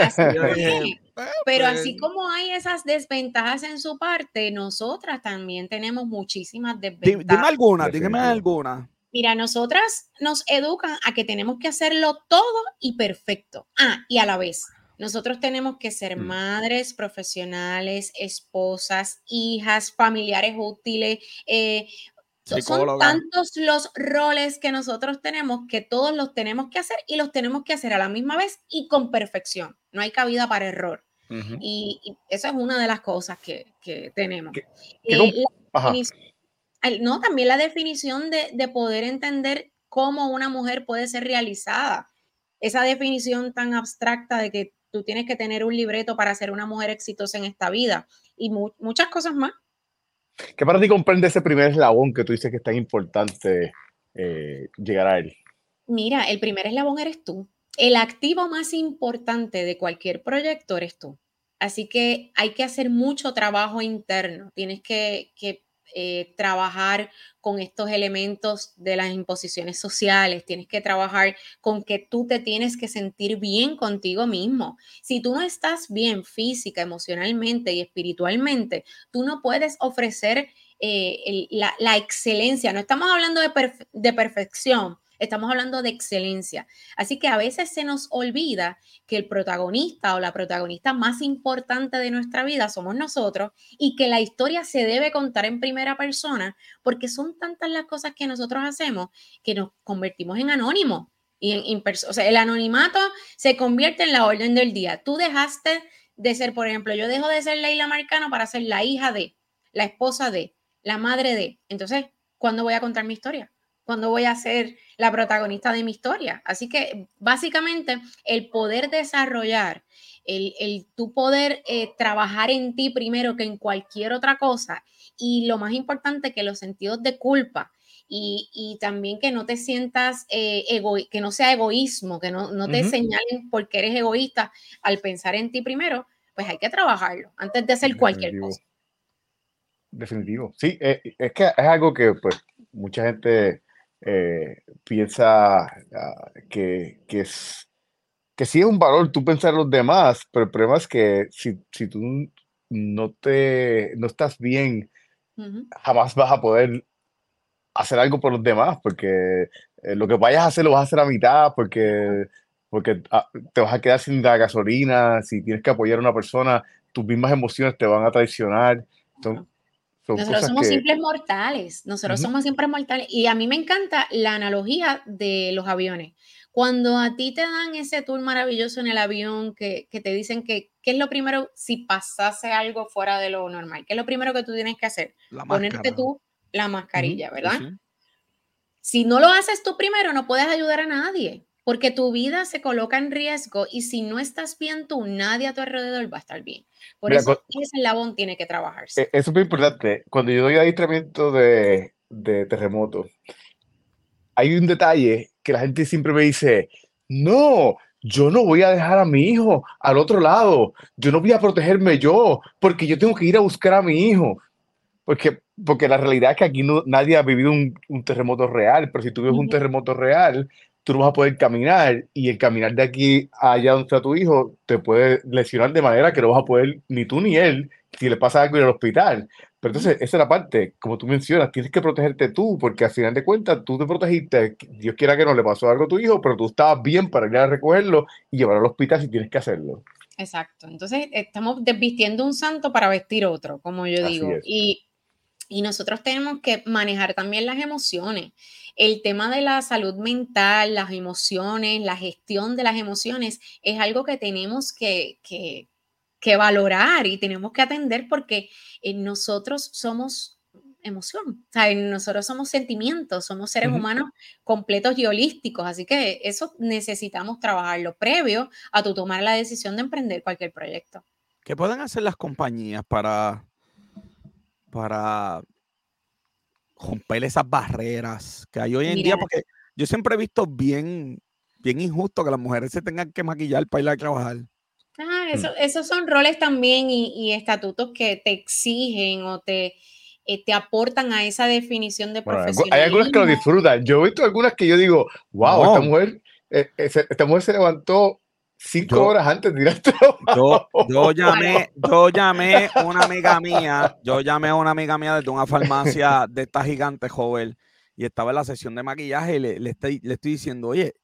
Speaker 3: así [laughs] ah, Pero así pues". como hay esas desventajas en su parte, nosotras también tenemos muchísimas desventajas.
Speaker 1: Dime alguna, dígame alguna.
Speaker 3: Mira, nosotras nos educan a que tenemos que hacerlo todo y perfecto. Ah, y a la vez, nosotros tenemos que ser mm. madres, profesionales, esposas, hijas, familiares útiles, eh, son tantos los roles que nosotros tenemos que todos los tenemos que hacer y los tenemos que hacer a la misma vez y con perfección. No hay cabida para error. y, eso es una de las cosas que, tenemos. Eh, no, también la definición de, de poder entender cómo una mujer puede ser realizada. Esa definición tan abstracta de que tú tienes que tener un libreto para ser una mujer exitosa en esta vida y muchas cosas más.
Speaker 2: ¿Qué para ti comprende ese primer eslabón que tú dices que es tan importante eh, llegar a él?
Speaker 3: Mira, el primer eslabón eres tú. El activo más importante de cualquier proyecto eres tú. Así que hay que hacer mucho trabajo interno. Tienes que, que eh, trabajar con estos elementos de las imposiciones sociales, tienes que trabajar con que tú te tienes que sentir bien contigo mismo. Si tú no estás bien física, emocionalmente y espiritualmente, tú no puedes ofrecer eh, la, excelencia. No estamos hablando de, de perfección, Estamos hablando de excelencia. Así que a veces se nos olvida que el protagonista o la protagonista más importante de nuestra vida somos nosotros y que la historia se debe contar en primera persona porque son tantas las cosas que nosotros hacemos que nos convertimos en anónimos. Y en, o sea, el anonimato se convierte en la orden del día. Tú dejaste de ser, por ejemplo, yo dejo de ser Leila Marcano para ser la hija de, la esposa de, la madre de. Entonces, ¿cuándo voy a contar mi historia? ¿Cuándo voy a ser la protagonista de mi historia? Así que básicamente el poder desarrollar, el, el tu poder eh, trabajar en ti primero que en cualquier otra cosa y lo más importante que los sentidos de culpa y, también que no te sientas eh, que no sea egoísmo, que no, no te señalen porque eres egoísta al pensar en ti primero, pues hay que trabajarlo antes de hacer cualquier cosa.
Speaker 2: Definitivo. Sí, eh, es que es algo que pues mucha gente eh, piensa ah, que, que, es, que sí es un valor tú pensar en los demás, pero el problema es que si, si tú no, te, no estás bien, jamás vas a poder hacer algo por los demás, porque eh, lo que vayas a hacer lo vas a hacer a mitad, porque, porque ah, te vas a quedar sin la gasolina, si tienes que apoyar a una persona, tus mismas emociones te van a traicionar. Entonces,
Speaker 3: nosotros somos simples mortales, nosotros somos siempre mortales. Y a mí me encanta la analogía de los aviones. Cuando a ti te dan ese tour maravilloso en el avión, que, te dicen que qué es lo primero, si pasase algo fuera de lo normal, ¿qué es lo primero que tú tienes que hacer? Ponerte tú la mascarilla, ¿verdad? Si no lo haces tú primero, no puedes ayudar a nadie, porque tu vida se coloca en riesgo y si no estás bien tú, nadie a tu alrededor va a estar bien. Por eso ese labón tiene que trabajarse.
Speaker 2: Eso es muy importante. Cuando yo doy adiestramiento de, de terremoto, hay un detalle que la gente siempre me dice, no, yo no voy a dejar a mi hijo al otro lado, yo no voy a protegerme yo, porque yo tengo que ir a buscar a mi hijo. Porque, porque la realidad es que aquí no, nadie ha vivido un, terremoto real, pero si tú vives un terremoto real, tú no vas a poder caminar y el caminar de aquí allá donde está tu hijo te puede lesionar de manera que no vas a poder ni tú ni él si le pasa algo en el hospital. Pero entonces, esa es la parte, como tú mencionas, tienes que protegerte tú, porque al final de cuentas tú te protegiste, Dios quiera que no le pasó algo a tu hijo, pero tú estabas bien para ir a recogerlo y llevarlo al hospital si tienes que hacerlo.
Speaker 3: Exacto. Entonces, estamos desvistiendo un santo para vestir otro, como yo digo. Y, y nosotros tenemos que manejar también las emociones. El tema de la salud mental, las emociones, la gestión de las emociones es algo que tenemos que, que que valorar y tenemos que atender porque nosotros somos emoción, o sea, nosotros somos sentimientos, somos seres humanos completos y holísticos, así que eso necesitamos trabajarlo previo a tu tomar la decisión de emprender cualquier proyecto.
Speaker 1: ¿Qué pueden hacer las compañías para, para romper esas barreras que hay hoy en día? Porque yo siempre he visto bien, bien injusto que las mujeres se tengan que maquillar para ir a trabajar.
Speaker 3: Ah, eso, esos son roles también y, estatutos que te exigen o te, eh, te aportan a esa definición de profesionalismo.
Speaker 2: hay algunas que lo disfrutan. Yo he visto algunas que yo digo, wow, esta mujer, eh, eh, esta mujer se levantó cinco horas antes de ir
Speaker 1: yo, yo, [laughs] llamé, yo llamé a una amiga mía, yo llamé a una amiga mía desde una farmacia de esta gigante joven y estaba en la sesión de maquillaje y le, le, estoy, le estoy diciendo, oye,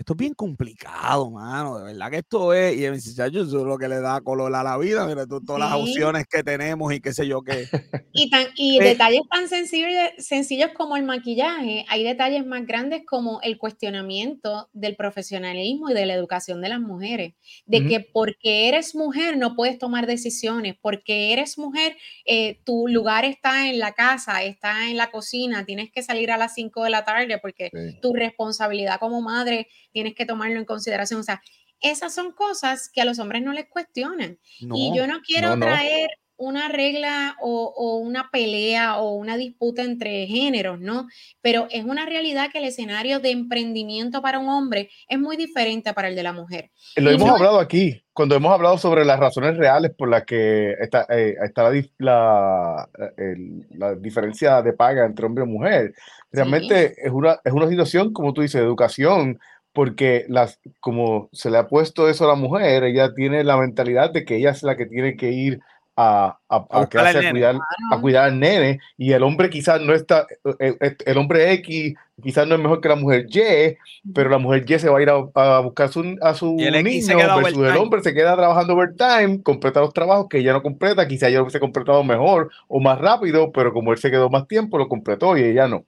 Speaker 1: esto es bien complicado, mano, de verdad que esto es, y el eso es lo que le da color a la vida, mira todas las opciones que tenemos y qué sé yo qué. [laughs]
Speaker 3: Y, tan, y detalles tan sencillos, sencillos como el maquillaje, hay detalles más grandes como el cuestionamiento del profesionalismo y de la educación de las mujeres, de que porque eres mujer no puedes tomar decisiones, porque eres mujer, eh, tu lugar está en la casa, está en la cocina, tienes que salir a las 5 de la tarde porque tu responsabilidad como madre tienes que tomarlo en consideración. O sea, esas son cosas que a los hombres no les cuestionan. y yo no quiero traer una regla o, una pelea o una disputa entre géneros, ¿no? Pero es una realidad que el escenario de emprendimiento para un hombre es muy diferente para el de la mujer.
Speaker 2: Lo hemos hablado aquí, cuando hemos hablado sobre las razones reales por las que está, eh, está la, la, diferencia de paga entre hombre y mujer. Realmente es, una, es una situación, como tú dices, de educación, porque las, como se le ha puesto eso a la mujer, ella tiene la mentalidad de que ella es la que tiene que ir a, a, cuidar, al nene y el hombre quizás no está, eh, eh, el, hombre X quizás no es mejor que la mujer Y, pero la mujer Y se va a ir a, buscar a su niño, el hombre se queda trabajando overtime, completa los trabajos que ella no completa, quizás ella lo hubiese completado mejor o más rápido, pero como él se quedó más tiempo, lo completó y ella no.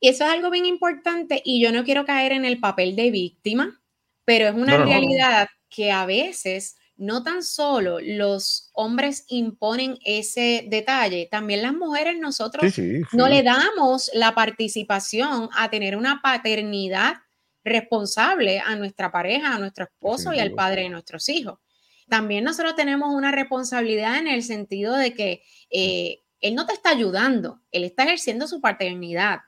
Speaker 3: Y eso es algo bien importante y yo no quiero caer en el papel de víctima, pero es una realidad que a veces no tan solo los hombres imponen ese detalle, también las mujeres nosotros no le damos la participación a tener una paternidad responsable a nuestra pareja, a nuestro esposo y al padre de nuestros hijos. También nosotros tenemos una responsabilidad en el sentido de que eh, él no te está ayudando, él está ejerciendo su paternidad.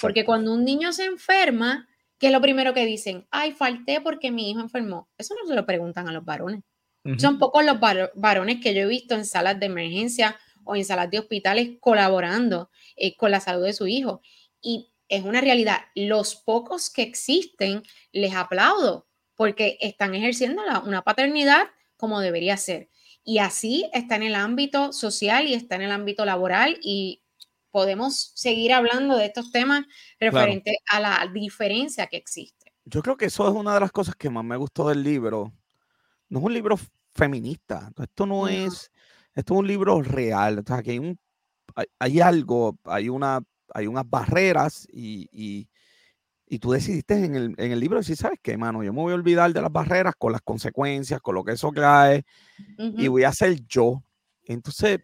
Speaker 3: Porque cuando un niño se enferma, ¿qué es lo primero que dicen? Ay, falté porque mi hijo enfermó. Eso no se lo preguntan a los varones. Son pocos los varones que yo he visto en salas de emergencia o en salas de hospitales colaborando eh, con la salud de su hijo. Y es una realidad. Los pocos que existen, les aplaudo porque están ejerciendo una paternidad como debería ser. Y así está en el ámbito social y está en el ámbito laboral y podemos seguir hablando de estos temas referente a la diferencia que existe.
Speaker 1: Yo creo que eso es una de las cosas que más me gustó del libro. No es un libro feminista, esto no, es, esto es un libro real, o sea, que hay, un, hay, algo, hay, una, hay unas barreras y, Y tú decidiste en el, en el libro decir, ¿sabes qué, mano? Yo me voy a olvidar de las barreras con las consecuencias, con lo que eso trae, y voy a ser yo. Entonces,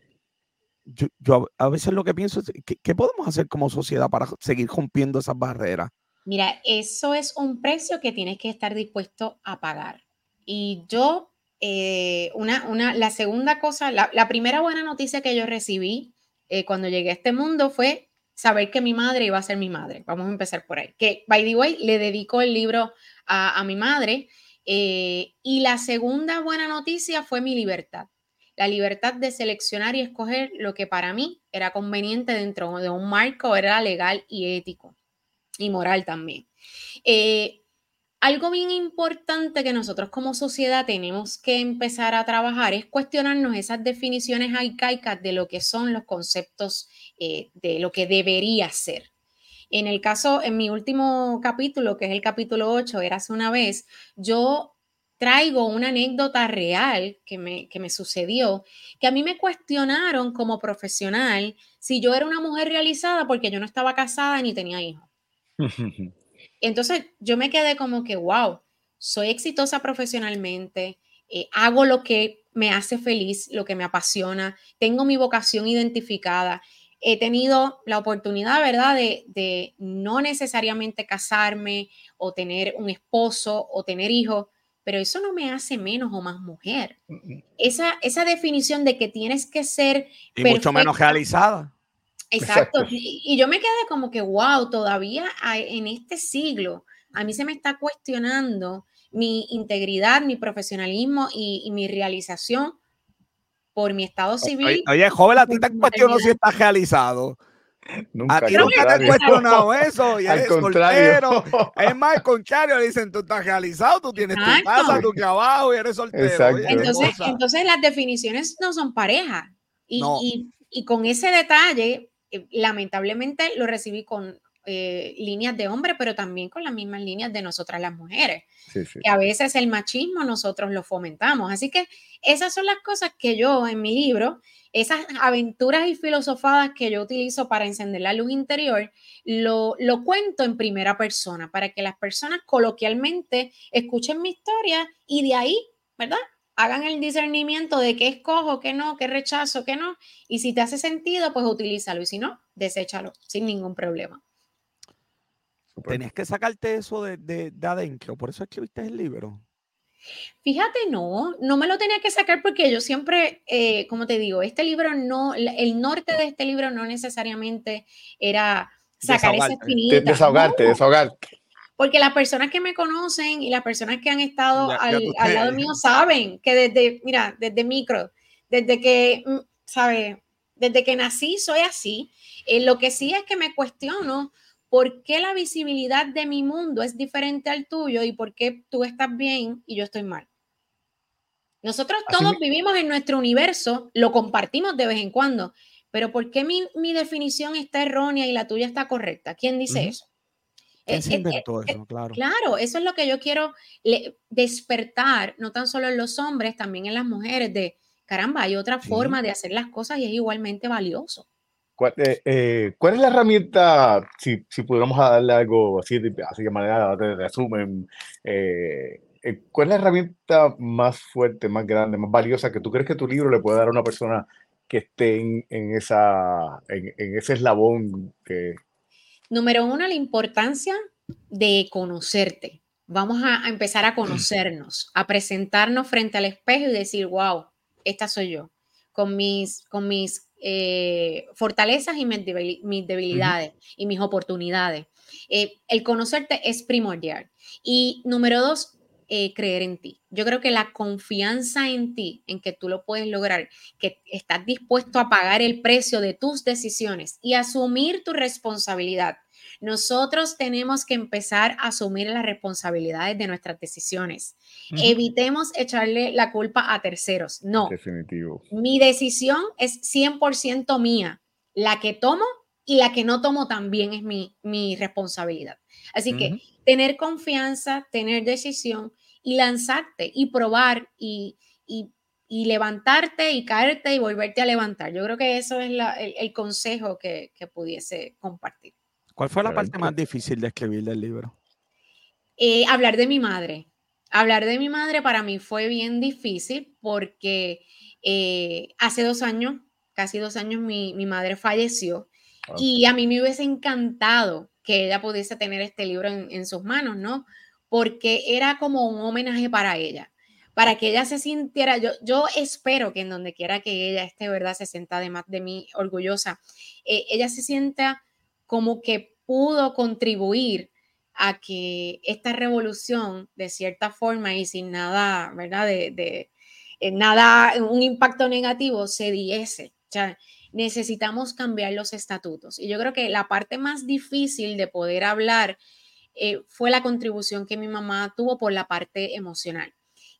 Speaker 1: yo, a veces lo que pienso es, ¿qué, podemos hacer como sociedad para seguir rompiendo esas barreras?
Speaker 3: Mira, eso es un precio que tienes que estar dispuesto a pagar. Y yo, eh, una, una, la segunda cosa, la, primera buena noticia que yo recibí eh, cuando llegué a este mundo fue saber que mi madre iba a ser mi madre. Vamos a empezar por ahí. Que, by the way, le dedico el libro a, mi madre. Eh, y la segunda buena noticia fue mi libertad la libertad de seleccionar y escoger lo que para mí era conveniente dentro de un marco, era legal y ético y moral también. Eh, algo bien importante que nosotros como sociedad tenemos que empezar a trabajar es cuestionarnos esas definiciones arcaicas de lo que son los conceptos eh, de lo que debería ser. En el caso, en mi último capítulo, que es el capítulo 8, era hace una vez, yo traigo una anécdota real que me, que me sucedió, que a mí me cuestionaron como profesional si yo era una mujer realizada porque yo no estaba casada ni tenía hijos. [laughs] Entonces yo me quedé como que, wow, soy exitosa profesionalmente, eh, hago lo que me hace feliz, lo que me apasiona, tengo mi vocación identificada. He tenido la oportunidad, ¿verdad?, de, de no necesariamente casarme o tener un esposo o tener hijos, pero eso no me hace menos o más mujer. Esa, esa definición de que tienes que ser...
Speaker 1: Y mucho menos realizada.
Speaker 3: Exacto. Y, yo me quedé como que, wow, todavía en este siglo, a mí se me está cuestionando mi integridad, mi profesionalismo y, mi realización por mi estado civil.
Speaker 1: Oye, joven, a ti te cuestiono si estás realizado. Nunca, a ti nunca te he cuestionado eso [laughs] y al contrario. [laughs] Es más, al contrario, dicen, tú estás realizado, tú tienes tu casa, tu trabajo y eres soltero.
Speaker 3: entonces, entonces las definiciones no son pareja. Y, y, y, con ese detalle, eh, lamentablemente lo recibí con eh, líneas de hombre, pero también con las mismas líneas de nosotras las mujeres. Que a veces el machismo nosotros lo fomentamos. Así que esas son las cosas que yo en mi libro esas aventuras y filosofadas que yo utilizo para encender la luz interior, lo, lo, cuento en primera persona para que las personas coloquialmente escuchen mi historia y de ahí, ¿verdad? Hagan el discernimiento de qué escojo, qué no, qué rechazo, qué no. Y si te hace sentido, pues utilízalo. Y si no, deséchalo sin ningún problema.
Speaker 1: Tenías que sacarte eso de, de, de adentro, por eso escribiste el libro.
Speaker 3: Fíjate, no, no me lo tenía que sacar porque yo siempre, eh, como te digo, este libro no, el norte de este libro no necesariamente era sacar esa espinita.
Speaker 2: Desahogarte, desahogarte.
Speaker 3: Porque las personas que me conocen y las personas que han estado al, lado mío saben que desde, mira, desde micro, desde que, mm, ¿sabe? Desde que nací soy así. Eh, lo que sí es que me cuestiono ¿por qué la visibilidad de mi mundo es diferente al tuyo y por qué tú estás bien y yo estoy mal? Nosotros todos vivimos en nuestro universo, lo compartimos de vez en cuando, pero ¿por qué mi, definición está errónea y la tuya está correcta? ¿Quién dice eso?
Speaker 1: ¿Quién se inventó eso?
Speaker 3: Claro. Claro, eso es lo que yo quiero despertar, no tan solo en los hombres, también en las mujeres, de caramba, hay otra forma de hacer las cosas y es igualmente valioso.
Speaker 2: Eh, eh, ¿Cuál, es la herramienta, si, si pudiéramos darle algo así, así de manera de resumen, eh, cuál es la herramienta más fuerte, más grande, más valiosa que tú crees que tu libro le puede dar a una persona que esté en, esa, en, ese eslabón que...
Speaker 3: Número uno, la importancia de conocerte. Vamos a, a empezar a conocernos, a presentarnos frente al espejo y decir, wow, esta soy yo, con mis, con mis eh, fortalezas y mis, debilidades y mis oportunidades. Eh, el conocerte es primordial. Y número dos, eh, creer en ti. Yo creo que la confianza en ti, en que tú lo puedes lograr, que estás dispuesto a pagar el precio de tus decisiones y asumir tu responsabilidad nosotros tenemos que empezar a asumir las responsabilidades de nuestras decisiones. Evitemos echarle la culpa a terceros. No.
Speaker 2: Definitivo.
Speaker 3: Mi decisión es 100% mía. La que tomo y la que no tomo también es mi, responsabilidad. Así que tener confianza, tener decisión y lanzarte y probar y, levantarte y caerte y volverte a levantar. Yo creo que eso es el, consejo que pudiese compartir.
Speaker 1: ¿Cuál fue la parte más difícil de escribir del libro?
Speaker 3: Eh, hablar de mi madre. Hablar de mi madre para mí fue bien difícil porque eh, hace dos años, casi dos años, mi, madre falleció ah. y a mí me hubiese encantado que ella pudiese tener este libro en, sus manos, ¿no? Porque era como un homenaje para ella, para que ella se sintiera, yo, yo espero que en donde quiera que ella esté, ¿verdad? Se sienta además de mí orgullosa, eh, ella se sienta como que pudo contribuir a que esta revolución, de cierta forma y sin nada, ¿verdad? De, eh, nada, un impacto negativo, se diese. O sea, necesitamos cambiar los estatutos. Y yo creo que la parte más difícil de poder hablar eh, fue la contribución que mi mamá tuvo por la parte emocional.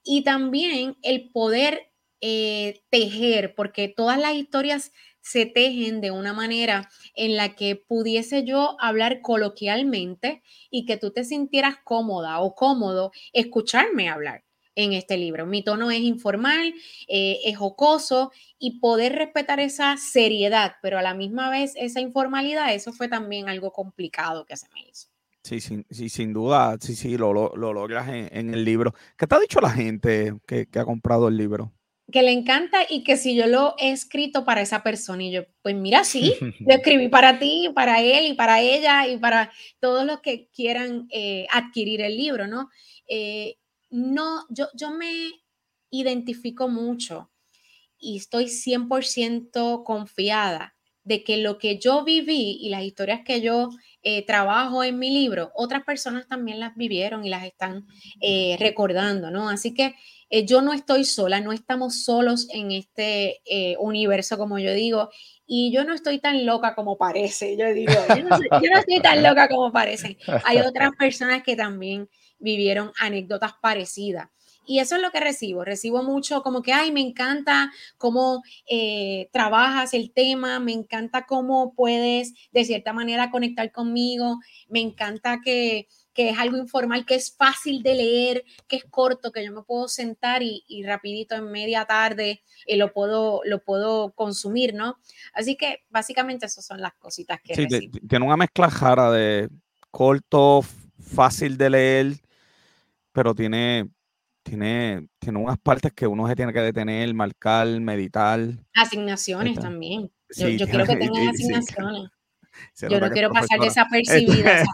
Speaker 3: Y también el poder eh, tejer, porque todas las historias se tejen de una manera en la que pudiese yo hablar coloquialmente y que tú te sintieras cómoda o cómodo escucharme hablar en este libro. Mi tono es informal, eh, es jocoso y poder respetar esa seriedad, pero a la misma vez esa informalidad, eso fue también algo complicado que se me hizo.
Speaker 1: Sí, sí, sí sin duda, sí, sí, lo, lo, logras en, el libro. ¿Qué te ha dicho la gente que ha comprado el libro?
Speaker 3: Que le encanta y que si yo lo he escrito para esa persona y yo, pues mira, sí, [laughs] lo escribí para ti, para él y para ella y para todos los que quieran eh, adquirir el libro, ¿no? Eh, no, yo, yo me identifico mucho y estoy 100% confiada de que lo que yo viví y las historias que yo eh, trabajo en mi libro, otras personas también las vivieron y las están recordando, ¿no? Así que eh, yo no estoy sola, no estamos solos en este eh, universo, como yo digo, y yo no estoy tan loca como parece, yo digo, yo no, estoy tan loca como parece. Hay otras personas que también vivieron anécdotas parecidas. Y eso es lo que recibo. Recibo mucho como que, ay, me encanta cómo eh, trabajas el tema, me encanta cómo puedes de cierta manera conectar conmigo, me encanta que que es algo informal, que es fácil de leer, que es corto, que yo me puedo sentar y, rapidito en media tarde eh, lo, puedo, lo puedo consumir, ¿no? Así que básicamente esas son las cositas que... Sí,
Speaker 1: tiene una mezcla jara de corto, fácil de leer, pero tiene, tiene, tiene unas partes que uno se tiene que detener, marcar, meditar.
Speaker 3: Asignaciones también. Yo, quiero que [laughs] tengan asignaciones. Yo no quiero pasar desapercibida.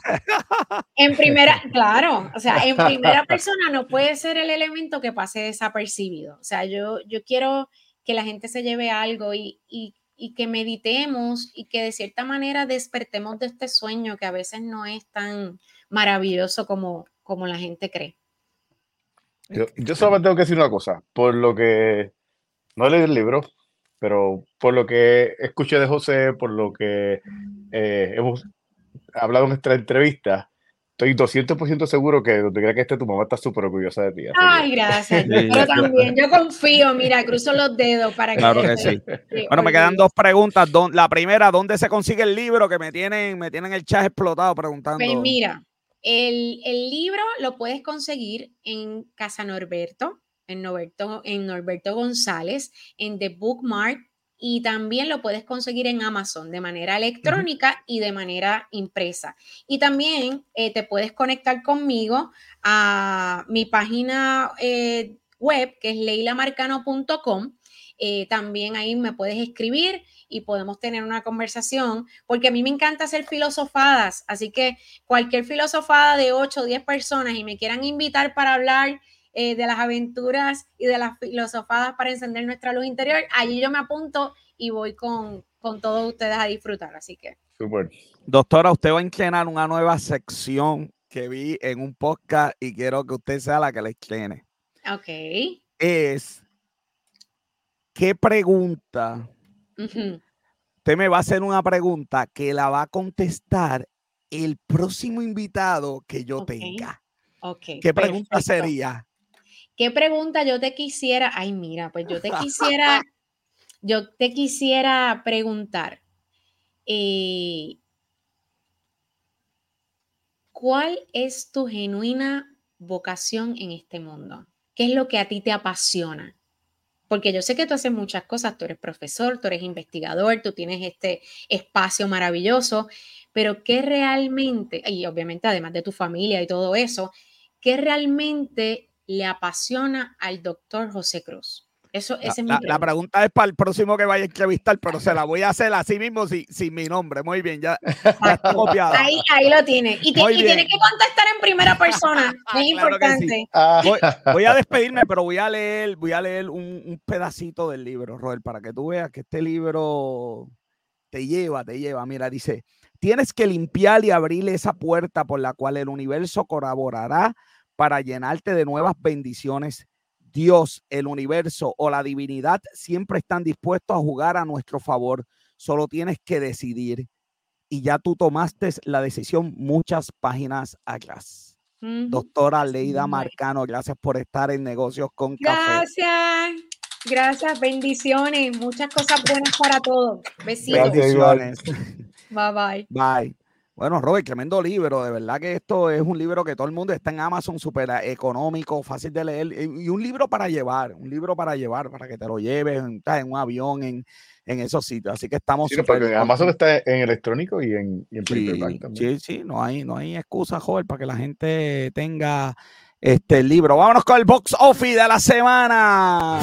Speaker 3: en primera, [laughs] claro, o sea, en primera [laughs] persona no puede ser el elemento que pase desapercibido. O sea, yo, yo quiero que la gente se lleve algo y, y, y que meditemos y que de cierta manera despertemos de este sueño que a veces no es tan maravilloso como, como la gente cree.
Speaker 2: Yo, yo solamente tengo que decir una cosa, por lo que no leí el libro, pero por lo que escuché de José, por lo que eh, hemos hablado en nuestra entrevista, estoy 200% seguro que donde quiera que esté tu mamá está súper orgullosa de ti.
Speaker 3: Ay, gracias. Yo también, yo confío, mira, cruzo los dedos para que...
Speaker 1: Claro que [laughs] sí. bueno, me quedan dos preguntas. La primera, ¿dónde se consigue el libro? Que me tienen, me tienen el chat explotado preguntando.
Speaker 3: Pues mira, el, el libro lo puedes conseguir en Casa Norberto, en Norberto, en Norberto González, en The Bookmark, y también lo puedes conseguir en Amazon de manera electrónica y de manera impresa. Y también eh, te puedes conectar conmigo a mi página eh, web que es leilamarcano.com. Eh, también ahí me puedes escribir y podemos tener una conversación, porque a mí me encanta hacer filosofadas, así que cualquier filosofada de 8 o 10 personas y me quieran invitar para hablar eh, de las aventuras y de las filosofadas para encender nuestra luz interior, allí yo me apunto y voy con, con todos ustedes a disfrutar. Así que.
Speaker 1: Doctora, usted va a inclinar una nueva sección que vi en un podcast y quiero que usted sea la que la incline.
Speaker 3: Ok.
Speaker 1: Es, ¿qué pregunta? Usted me va a hacer una pregunta que la va a contestar el próximo invitado que yo tenga.
Speaker 3: Okay,
Speaker 1: ¿Qué pregunta sería?
Speaker 3: ¿Qué pregunta yo te quisiera? Ay, mira, pues yo te quisiera, [laughs] yo te quisiera preguntar. Eh, ¿Cuál es tu genuina vocación en este mundo? ¿Qué es lo que a ti te apasiona? porque yo sé que tú haces muchas cosas, tú eres profesor, tú eres investigador, tú tienes este espacio maravilloso, pero ¿qué realmente, y obviamente además de tu familia y todo eso, qué realmente le apasiona al doctor José Cruz? Eso,
Speaker 1: la, es la, pregunta es para el próximo que vaya a entrevistar, pero se la voy a hacer así mismo sin, sin mi nombre. Muy bien, ya, está copiado.
Speaker 3: Ahí, ahí lo tiene. Y, tiene que contestar en primera persona. [laughs] Es importante.
Speaker 1: Ah. Voy, a despedirme, pero voy a leer, voy a leer un, un, pedacito del libro, Robert, para que tú veas que este libro te lleva, te lleva. Mira, dice, tienes que limpiar y abrir esa puerta por la cual el universo colaborará para llenarte de nuevas bendiciones Dios, el universo o la divinidad siempre están dispuestos a jugar a nuestro favor. Solo tienes que decidir. Y ya tú tomaste la decisión muchas páginas atrás. Doctora Leida Marcano, gracias por estar en Negocios con
Speaker 3: Café. Gracias. Gracias, bendiciones, muchas cosas buenas para todos. Besitos.
Speaker 1: Bendiciones. [laughs]
Speaker 3: Bye bye.
Speaker 1: Bye. Bueno, Robert, tremendo libro. De verdad que esto es un libro que todo el mundo está en Amazon, súper económico, fácil de leer. Y un libro para llevar, un libro para llevar, para que te lo lleves en, un avión, en, esos sitios. Así que estamos.
Speaker 2: Sí, porque Amazon está en electrónico y en, y
Speaker 1: sí, también. Sí, sí, no hay, no hay excusa, joven, para que la gente tenga este libro. Vámonos con el box office de la semana.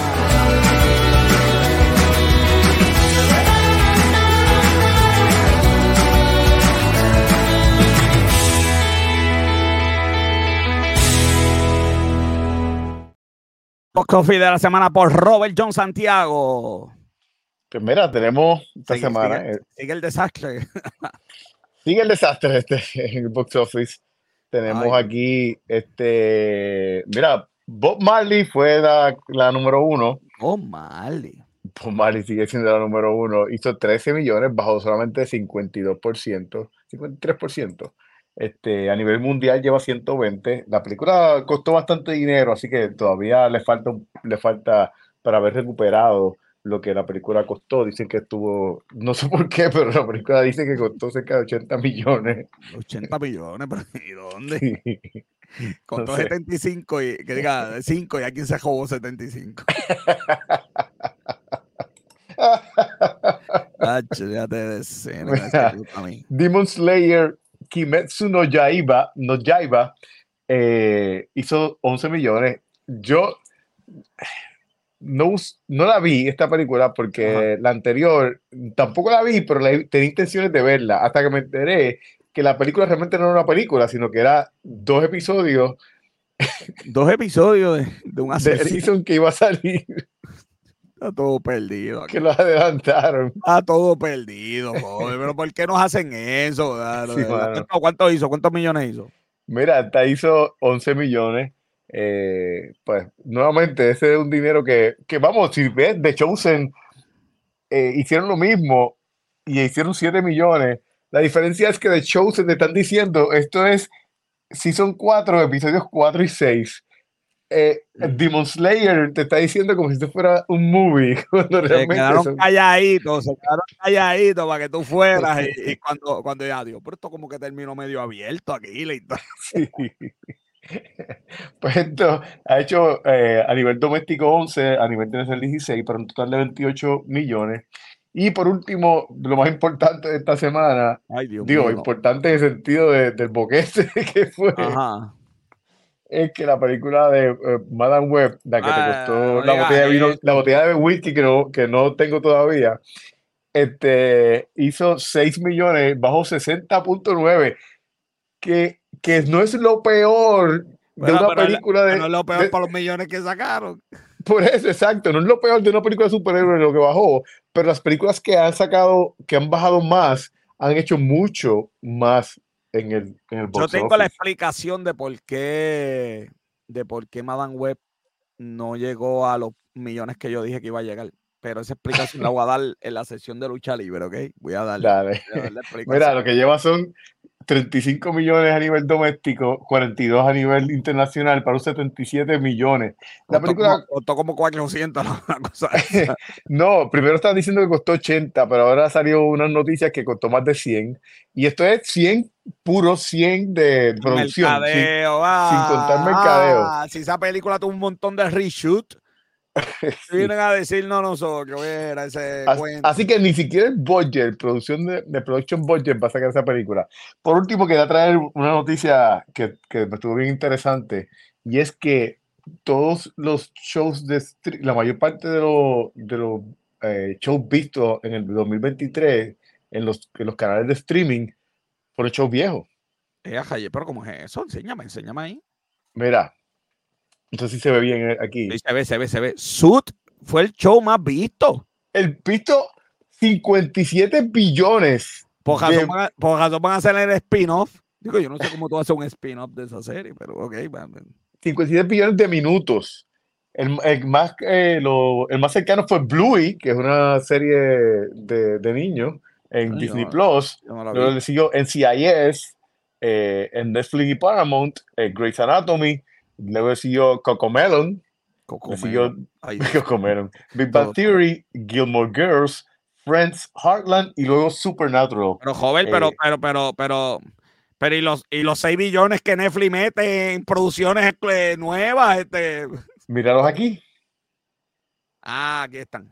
Speaker 1: Coffee de la semana por Robert John Santiago.
Speaker 2: Pues mira, tenemos esta semana.
Speaker 1: Eh, sigue, el desastre. [laughs]
Speaker 2: sigue el desastre este, en el box office. Tenemos aquí, este, mira, Bob Marley fue la, la, número uno.
Speaker 1: Bob Marley.
Speaker 2: Bob Marley sigue siendo la número uno. Hizo 13 millones, bajó solamente 52%, 53%. Este, a nivel mundial lleva 120. La película costó bastante dinero, así que todavía le falta, le falta para haber recuperado lo que la película costó. Dicen que estuvo, no sé por qué, [laughs] pero la película dice que costó cerca de 80 millones.
Speaker 1: 80 millones, pero ¿y dónde? [laughs] Costó 75 y que diga 5 y aquí se jugó [laughs] 75. ya te
Speaker 2: Demon Slayer Kimetsu no Yaiba, no Yaiba eh, hizo 11 millones. Yo no, no la vi esta película porque la anterior tampoco la vi, pero tenía intenciones de verla hasta que me enteré que la película realmente no era una película, sino que era dos episodios.
Speaker 1: Dos episodios de, de un
Speaker 2: season que iba a salir.
Speaker 1: Está todo perdido.
Speaker 2: Que lo adelantaron.
Speaker 1: Está todo perdido, joder. Pero ¿por qué nos hacen eso? [laughs] ¿Cuánto hizo? ¿Cuántos millones hizo?
Speaker 2: Mira, hasta hizo 11 millones. Eh, pues nuevamente, ese es un dinero que, que vamos, si ves, The Chosen eh, hicieron lo mismo y hicieron 7 millones. La diferencia es que The Chosen te están diciendo, esto es Season 4, episodios 4 y 6 eh, Demon Slayer te está diciendo como si esto fuera un movie. [laughs] Cuando
Speaker 1: se realmente quedaron son... calladitos, se quedaron calladitos para que tú fueras. y, [laughs] cuando, cuando ya, Dios, pero esto como que terminó medio abierto aquí. [laughs]
Speaker 2: Sí. Pues esto ha hecho eh, a nivel doméstico 11, a nivel internacional 16, para un total de 28 millones. Y por último, lo más importante de esta semana, digo, importante en el sentido de, del boquete que fue. Ajá es que la película de eh, Madame Web, la que te ah, costó la, botella de vino, la botella de whisky que no, que no tengo todavía, este, hizo 6 millones bajo 60.9, que, que no es lo peor de una película de...
Speaker 1: No es lo peor para los millones que sacaron.
Speaker 2: Por eso, exacto, no es lo peor de una película de superhéroes lo que bajó, pero las películas que han sacado, que han bajado más, han hecho mucho más en el,
Speaker 1: Yo tengo la explicación de por qué de por qué Madame Web no llegó a los millones que yo dije que iba a llegar. Pero esa explicación la voy a dar en la sesión de lucha libre, ¿ok? Voy a darle. [laughs]
Speaker 2: Mira, lo que lleva son 35 millones a nivel doméstico, 42 a nivel internacional, para un 77 millones.
Speaker 1: La película costó como 400, [laughs] [laughs]
Speaker 2: no, primero estaban diciendo que costó 80, pero ahora salió unas noticias que costó más de 100. Y esto es 100, puro 100 de producción.
Speaker 1: Mercadeo, sin,
Speaker 2: contar mercadeo.
Speaker 1: si esa película tuvo un montón de reshoot, [laughs] Vienen a decirnos nosotros, era ese
Speaker 2: Así,
Speaker 1: cuento.
Speaker 2: así que ni siquiera el budget, producción de, de production budget va a sacar esa película. Por último, quería traer una noticia que, que me estuvo bien interesante y es que todos los shows de la mayor parte de los de los eh, shows vistos en el 2023 en los, en los canales de streaming fueron shows viejos.
Speaker 1: Eh, pero ¿cómo es eso? Enséñame, enséñame ahí.
Speaker 2: Mira, no sé si se ve bien eh, aquí.
Speaker 1: Sí, se ve, se ve, se ve. Suit fue el show más visto.
Speaker 2: El visto 57 billones.
Speaker 1: Por
Speaker 2: de-
Speaker 1: van a, por razón van a hacer el spin-off. Digo, yo no sé cómo tú haces un spin-off de esa serie, pero ok. va.
Speaker 2: 57 billones de minutos. El, el más, eh, lo- el más cercano fue Bluey, que es una serie de, de niños en
Speaker 1: Ay,
Speaker 2: Disney
Speaker 1: no,
Speaker 2: Plus.
Speaker 1: No
Speaker 2: Luego le siguió NCIS, eh, en Netflix y Paramount, eh, Grey's Anatomy. Luego siguió Cocomelon,
Speaker 1: Coco
Speaker 2: le siguió
Speaker 1: Melon. Ay, Dios.
Speaker 2: Cocomelon, [laughs] [laughs] Big Bang Theory, Gilmore Girls, Friends, Heartland y luego Supernatural.
Speaker 1: Pero joven, pero,
Speaker 2: Eh,
Speaker 1: pero, pero, pero, pero, y los, y los 6 billones que Netflix mete en producciones eh, nuevas, este.
Speaker 2: Míralos aquí.
Speaker 1: Ah, aquí están.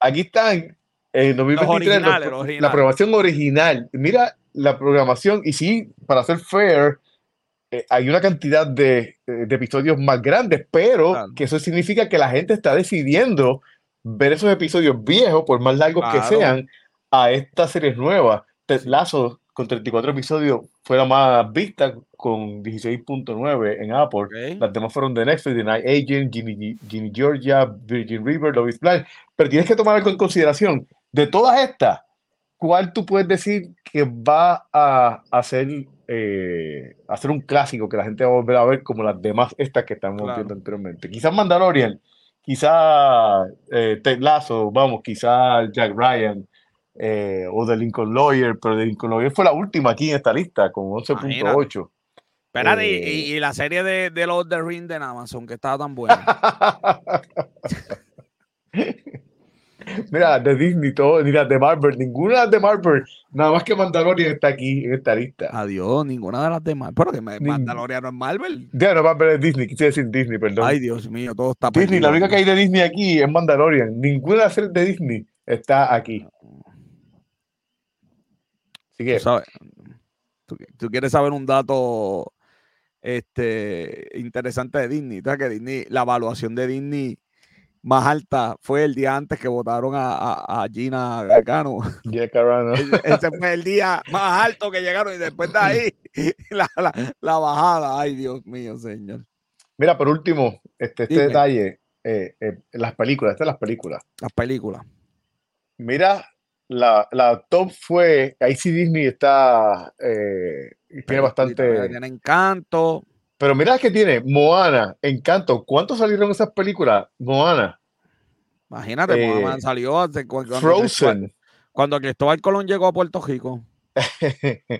Speaker 2: Aquí están en 2023
Speaker 1: originales,
Speaker 2: los-
Speaker 1: los originales.
Speaker 2: la programación original. Mira la programación y sí, para ser fair, eh, hay una cantidad de, eh, de episodios más grandes, pero
Speaker 1: Claro.
Speaker 2: que eso significa que la gente está decidiendo ver esos episodios viejos, por más largos que
Speaker 1: Claro.
Speaker 2: sean, a estas series nuevas. Lasso con 34 episodios fue la más vista con 16.9 en Apple.
Speaker 1: Ok.
Speaker 2: Las demás fueron de Netflix, The Night Agent, Ginny, Ginny Georgia, Virgin River, Love is Blind. Pero tienes que tomar algo en consideración. De todas estas, ¿cuál tú puedes decir que va a hacer, eh, hacer un clásico que la gente va a volver a ver como las demás estas que estamos
Speaker 1: Claro.
Speaker 2: viendo anteriormente? Quizás Mandalorian, quizás eh, Ted Lasso, vamos, quizás Jack Ryan. eh, o The Lincoln Lawyer, pero The Lincoln Lawyer fue la última aquí en esta lista con 11.8.
Speaker 1: Espérate, y-
Speaker 2: Eh.
Speaker 1: y, y la serie de, de los The Ring de Amazon, que estaba tan buena. [laughs]
Speaker 2: Mira, de Disney, todo, mira, de Marvel, ninguna de Marvel, nada más que Mandalorian está aquí en esta lista.
Speaker 1: Adiós, ninguna de las demás. Pero que
Speaker 2: Ning-
Speaker 1: Mandalorian no es Marvel.
Speaker 2: Ya, no, Marvel es Disney, quise decir Disney, perdón.
Speaker 1: Ay, Dios mío, todo está
Speaker 2: Disney, la única que hay de Disney aquí es Mandalorian. Ninguna de las series de Disney está aquí. Así
Speaker 1: Tú
Speaker 2: que,
Speaker 1: sabes, tú, tú quieres saber un dato este, interesante de Disney. ¿Sabes que Disney, la evaluación de Disney más alta fue el día antes que votaron a, a, a Gina Gargano. [laughs]
Speaker 2: Carano.
Speaker 1: Ese fue el día más alto que llegaron y después de ahí [laughs] la, la, la bajada. Ay, Dios mío, señor.
Speaker 2: Mira, por último, este, este detalle, eh, eh, las películas, estas las películas.
Speaker 1: Las películas.
Speaker 2: Mira, la, la top fue, ahí sí Disney está, eh, tiene bastante...
Speaker 1: Tiene encanto.
Speaker 2: Pero mira que tiene Moana, Encanto. ¿Cuántos salieron esas películas? Moana,
Speaker 1: Imagínate,
Speaker 2: Eh,
Speaker 1: Mohamed salió hace cu- cuando,
Speaker 2: Frozen.
Speaker 1: cuando Cristóbal Colón llegó a Puerto Rico. [laughs]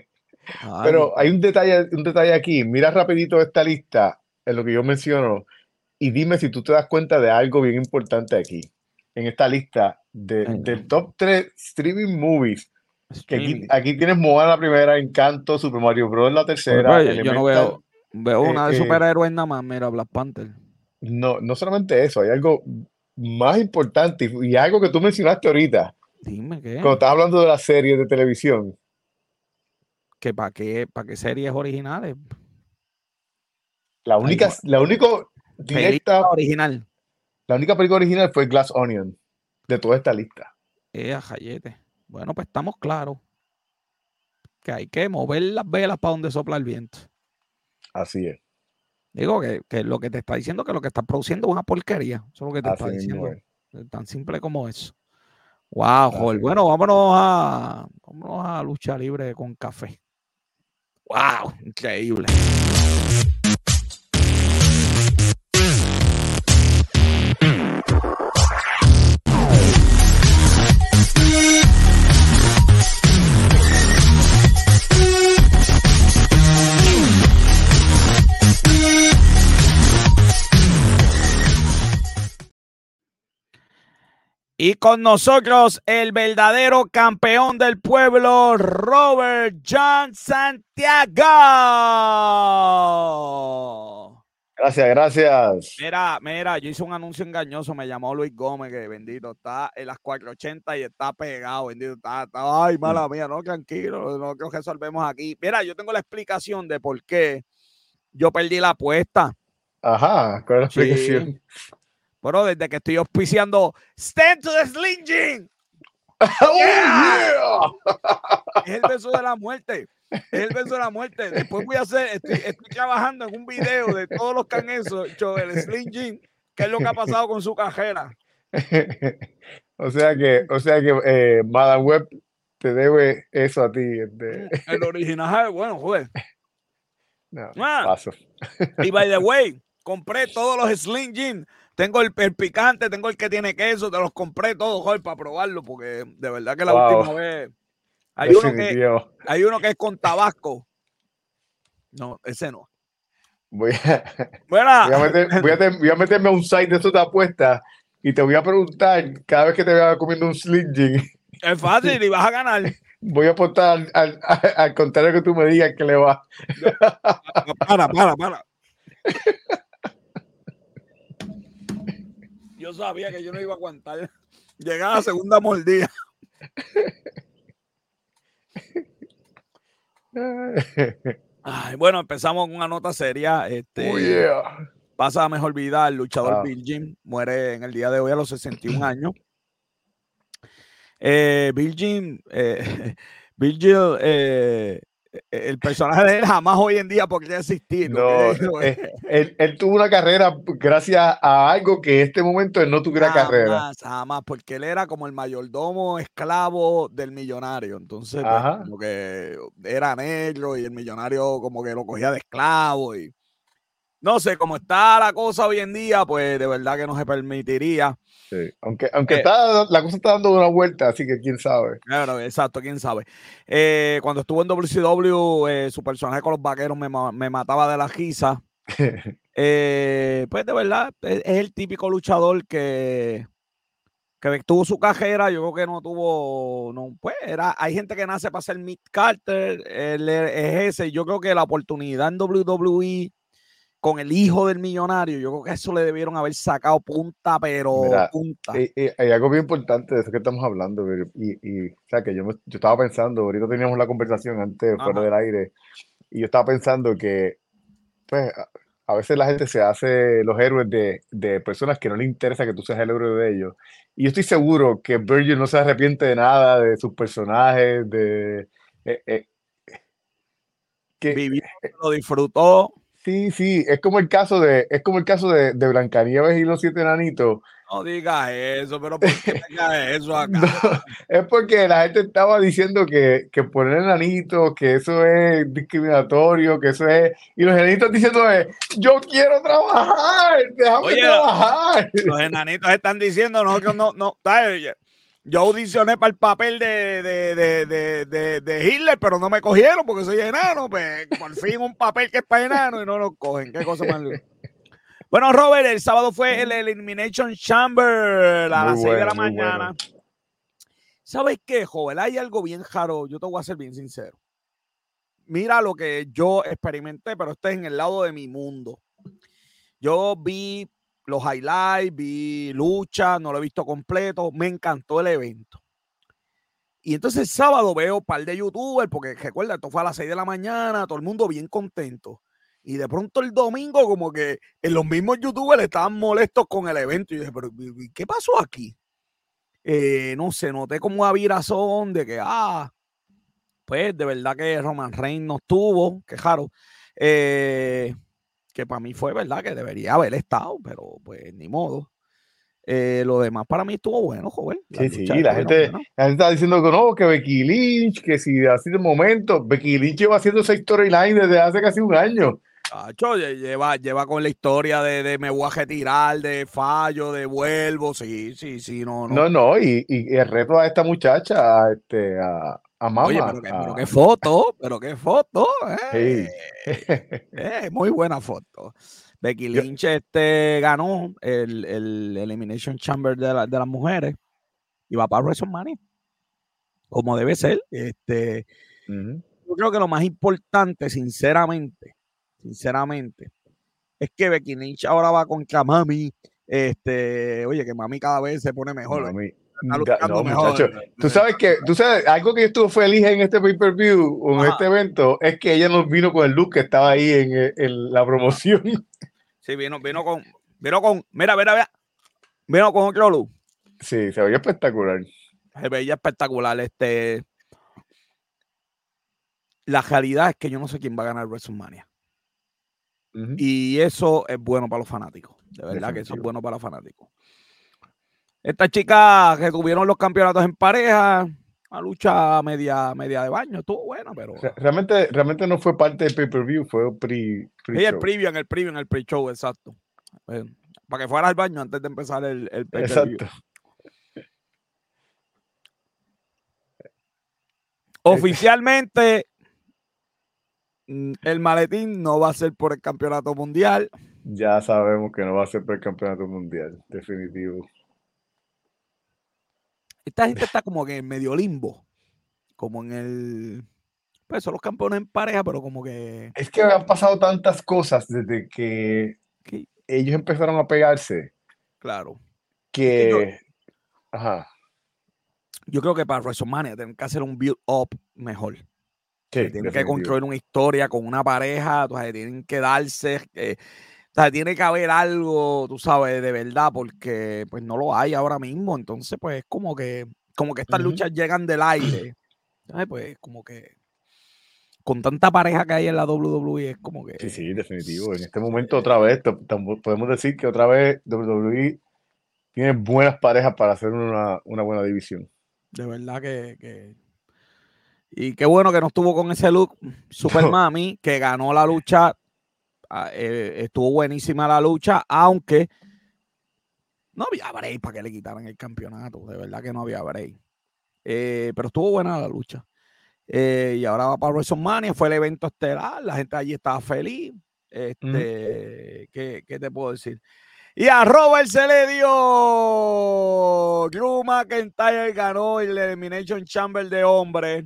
Speaker 2: Pero hay un detalle, un detalle aquí. Mira rapidito esta lista, en lo que yo menciono, y dime si tú te das cuenta de algo bien importante aquí, en esta lista de- del top 3 streaming movies. Que aquí, aquí tienes Moana la primera, Encanto, Super Mario Bros. la tercera.
Speaker 1: Pues, yo no veo, veo
Speaker 2: eh,
Speaker 1: una de
Speaker 2: eh,
Speaker 1: superhéroes nada más, mira, Black Panther.
Speaker 2: No, no solamente eso, hay algo más importante y, algo que tú mencionaste ahorita,
Speaker 1: Dime qué.
Speaker 2: cuando estás hablando de las series de televisión.
Speaker 1: que para qué, para qué series originales.
Speaker 2: La única, la único directa,
Speaker 1: original.
Speaker 2: la única película original fue Glass Onion de toda esta lista.
Speaker 1: Eh, jayete. Bueno, pues estamos claros. Que hay que mover las velas para donde sopla el viento.
Speaker 2: Así es.
Speaker 1: Digo que, que lo que te está diciendo que lo que estás produciendo es una porquería. Eso es lo que te
Speaker 2: Así
Speaker 1: está diciendo.
Speaker 2: es.
Speaker 1: Tan simple como eso. Wow, Joel. Bueno, vámonos a, vámonos a lucha libre con café. Wow, increíble. Y con nosotros el verdadero campeón del pueblo, Robert John Santiago.
Speaker 2: Gracias, gracias.
Speaker 1: Mira, mira, yo hice un anuncio engañoso, me llamó Luis Gómez, que bendito, está en las 480 y está pegado, bendito, está, está ay, mala mía, no, tranquilo, no creo que resolvemos aquí. Mira, yo tengo la explicación de por qué yo perdí la apuesta.
Speaker 2: Ajá, ¿cuál es la
Speaker 1: Sí.
Speaker 2: explicación?
Speaker 1: Bueno, desde que estoy auspiciando Stand to the Sling [laughs]
Speaker 2: ¡Oh, yeah!
Speaker 1: es el beso de la muerte. Es el beso de la muerte. Después voy a hacer, estoy, estoy trabajando en un video de todos los que han hecho el Sling qué es lo que ha pasado con su cajera. [laughs]
Speaker 2: o sea que, o sea que eh, Madame Web te debe eso a ti. este, [laughs]
Speaker 1: El original, bueno, joder.
Speaker 2: no,
Speaker 1: Ah.
Speaker 2: paso.
Speaker 1: Y by the way, compré todos los Slim Jim. Tengo el, el picante, tengo el que tiene queso, te los compré todos, joder, para probarlo, porque de verdad que la
Speaker 2: Wow.
Speaker 1: última vez hay uno, que, hay uno que es con tabasco. No, ese no.
Speaker 2: Voy a, voy, a meter- voy a te- voy a meterme a un site de esos de apuestas y te voy a preguntar cada vez que te vea comiendo un Slim Jim,
Speaker 1: es fácil y vas a ganar.
Speaker 2: voy a apostar al, al, al contrario que tú me digas que le va.
Speaker 1: Para, para, para. Yo sabía que yo no iba a aguantar. [laughs] Llegar a la segunda mordida. Ay, bueno, empezamos con una nota seria. Este,
Speaker 2: Oh, yeah.
Speaker 1: pasa a mejor vida el luchador
Speaker 2: Ah.
Speaker 1: Bill Jim. Muere en el día de hoy a los 61 [clears throat] años. Eh, Bill Jim, eh, [laughs] Bill Jim, eh, el personaje de él jamás hoy en día podría existir.
Speaker 2: No, eh, él, él tuvo una carrera gracias a algo que en este momento él no tuviera carrera.
Speaker 1: Jamás, jamás, porque él era como el mayordomo esclavo del millonario. Entonces, pues, como que era negro y el millonario como que lo cogía de esclavo. y No sé, como está la cosa hoy en día, pues de verdad que no se permitiría.
Speaker 2: Sí, Aunque, aunque
Speaker 1: Eh.
Speaker 2: está, la cosa está dando una vuelta, así que quién sabe.
Speaker 1: Claro, exacto, quién sabe. Eh, cuando estuvo en WCW, eh, su personaje con los vaqueros me, me mataba de la risa. [laughs] Pues de verdad, es, es el típico luchador que, que tuvo su cajera. Yo creo que no tuvo, no, pues era, hay gente que nace para ser Mick Carter, él es ese. Yo creo que la oportunidad en WWE con el hijo del millonario, yo creo que eso le debieron haber sacado punta, pero
Speaker 2: Mira,
Speaker 1: punta.
Speaker 2: Y, y hay algo bien importante de eso que estamos hablando, y, y, o sea, que yo, me- yo estaba pensando, ahorita teníamos la conversación antes, fuera del aire, y yo estaba pensando que, pues, a, a veces la gente se hace los héroes de, de personas que no le interesa que tú seas el héroe de ellos. Y yo estoy seguro que Virgil no se arrepiente de nada, de sus personajes, de... eh, eh, que,
Speaker 1: Vivió, lo disfrutó.
Speaker 2: Sí, sí, es como el caso de, es como el caso de, de Blancanieves y los siete enanitos.
Speaker 1: No digas eso, pero ¿por qué digas eso [laughs] acá?
Speaker 2: No, es porque la gente estaba diciendo que, que poner enanitos, que eso es discriminatorio, que eso es. Y los enanitos diciendo, yo quiero trabajar, déjame
Speaker 1: Oye,
Speaker 2: trabajar.
Speaker 1: Los enanitos están diciendo, no, que no, no, ¿sabes? Yo audicioné para el papel de, de, de, de, de, de Hitler, pero no me cogieron porque soy enano. Pues por fin un papel que es para enano y no lo cogen. Qué cosa más. Bueno, Robert, el sábado fue el Elimination Chamber a
Speaker 2: Muy
Speaker 1: las 6 de
Speaker 2: bueno,
Speaker 1: la
Speaker 2: muy bueno.
Speaker 1: mañana. ¿Sabes qué, joven? Hay algo bien raro. Yo te voy a ser bien sincero. Mira lo que yo experimenté, pero este es en el lado de mi mundo. Yo vi los highlights, vi lucha, no lo he visto completo, me encantó el evento. Y entonces el sábado veo un par de youtubers, porque recuerda, esto fue a las 6 de la mañana, todo el mundo bien contento. Y de pronto el domingo, como que en los mismos youtubers estaban molestos con el evento. Y yo dije, pero ¿y- y ¿qué pasó aquí? Eh, no sé, noté como una virazón de que, ah, pues de verdad que Roman Reigns no estuvo, que raro. Eh, que para mí fue verdad que debería haber estado, pero pues ni modo. Eh, lo demás para mí estuvo bueno, joven.
Speaker 2: Sí, sí, la gente, la gente está diciendo que no, que Becky Lynch, que si así de momento, Becky Lynch lleva haciendo esa storyline desde hace casi un año.
Speaker 1: Chacho, lle- lleva, lleva con la historia de, de me voy a retirar, de fallo, de vuelvo, sí, sí, sí, no, no.
Speaker 2: No, no, y, y el reto a esta muchacha, a, este, a, a Mama.
Speaker 1: Oye, pero qué,
Speaker 2: a-
Speaker 1: pero qué foto, pero qué foto, eh.
Speaker 2: Sí.
Speaker 1: Eh, muy buena foto. Becky
Speaker 2: Yo-
Speaker 1: Lynch este, ganó el, el Elimination Chamber de, la- de las mujeres y va para WrestleMania. Como debe ser. Este, yo creo que lo más importante, sinceramente, sinceramente, es que Becky Lynch ahora va contra Mami. Este, oye, que Mami cada vez se pone mejor.
Speaker 2: Mami,
Speaker 1: Está
Speaker 2: no,
Speaker 1: mejor.
Speaker 2: muchacho, tú sabes que, tú sabes, algo que yo estuve feliz en este pay-per-view, o en
Speaker 1: Ajá.
Speaker 2: este evento, es que ella nos vino con el look que estaba ahí en, eh, en la promoción. [laughs]
Speaker 1: Sí, vino, vino con, vino con, mira, mira, mira. Vino con otro look.
Speaker 2: Sí, se veía espectacular.
Speaker 1: Se veía espectacular. Este. La realidad es que yo no sé quién va a ganar WrestleMania.
Speaker 2: Ujú.
Speaker 1: Y eso es bueno para los fanáticos. De verdad que eso es bueno para los fanáticos. Estas chicas que tuvieron los campeonatos en pareja, una lucha media, media de baño, estuvo buena, pero.
Speaker 2: Re- Realmente, realmente no fue parte del pay-per-view, fue pre,
Speaker 1: Sí, el preview, en el preview, en el pre-show, exacto. Eh, para que fuera al baño antes de empezar el, el pay-per-view.
Speaker 2: Exacto. [laughs]
Speaker 1: Oficialmente, mm, el maletín no va a ser por el campeonato mundial.
Speaker 2: Ya sabemos que no va a ser para el campeonato mundial, definitivo.
Speaker 1: Esta gente está como que en medio limbo. Como en el. Pues son los campeones en pareja, pero como que.
Speaker 2: Es que han pasado tantas cosas desde que ellos empezaron a pegarse
Speaker 1: claro.
Speaker 2: que. Ajá.
Speaker 1: Yo creo que para WrestleMania tienen que hacer un build-up mejor.
Speaker 2: Sí,
Speaker 1: que tienen que construir una historia con una pareja, o sea, tienen que darse, eh, o sea, tiene que haber algo, tú sabes, de verdad, porque pues no lo hay ahora mismo, entonces pues es como que, como que estas luchas llegan del aire, ¿sabes? Pues como que con tanta pareja que hay en la WWE es como que...
Speaker 2: Sí, sí, definitivo. En este momento, otra vez, podemos decir que otra vez WWE tiene buenas parejas para hacer una, una buena división.
Speaker 1: De verdad que, que- Y qué bueno que no estuvo con ese look [laughs] Super. Mami, que ganó la lucha. Ah, eh, estuvo buenísima la lucha, aunque no había break para que le quitaran el campeonato. De verdad que no había break. Eh, pero estuvo buena la lucha. Eh, y ahora va para WrestleMania, fue el evento estelar, la gente allí estaba feliz. Este, ¿qué, qué te puedo decir? Y a Robert se le dio. Drew McIntyre ganó el Elimination Chamber de hombres.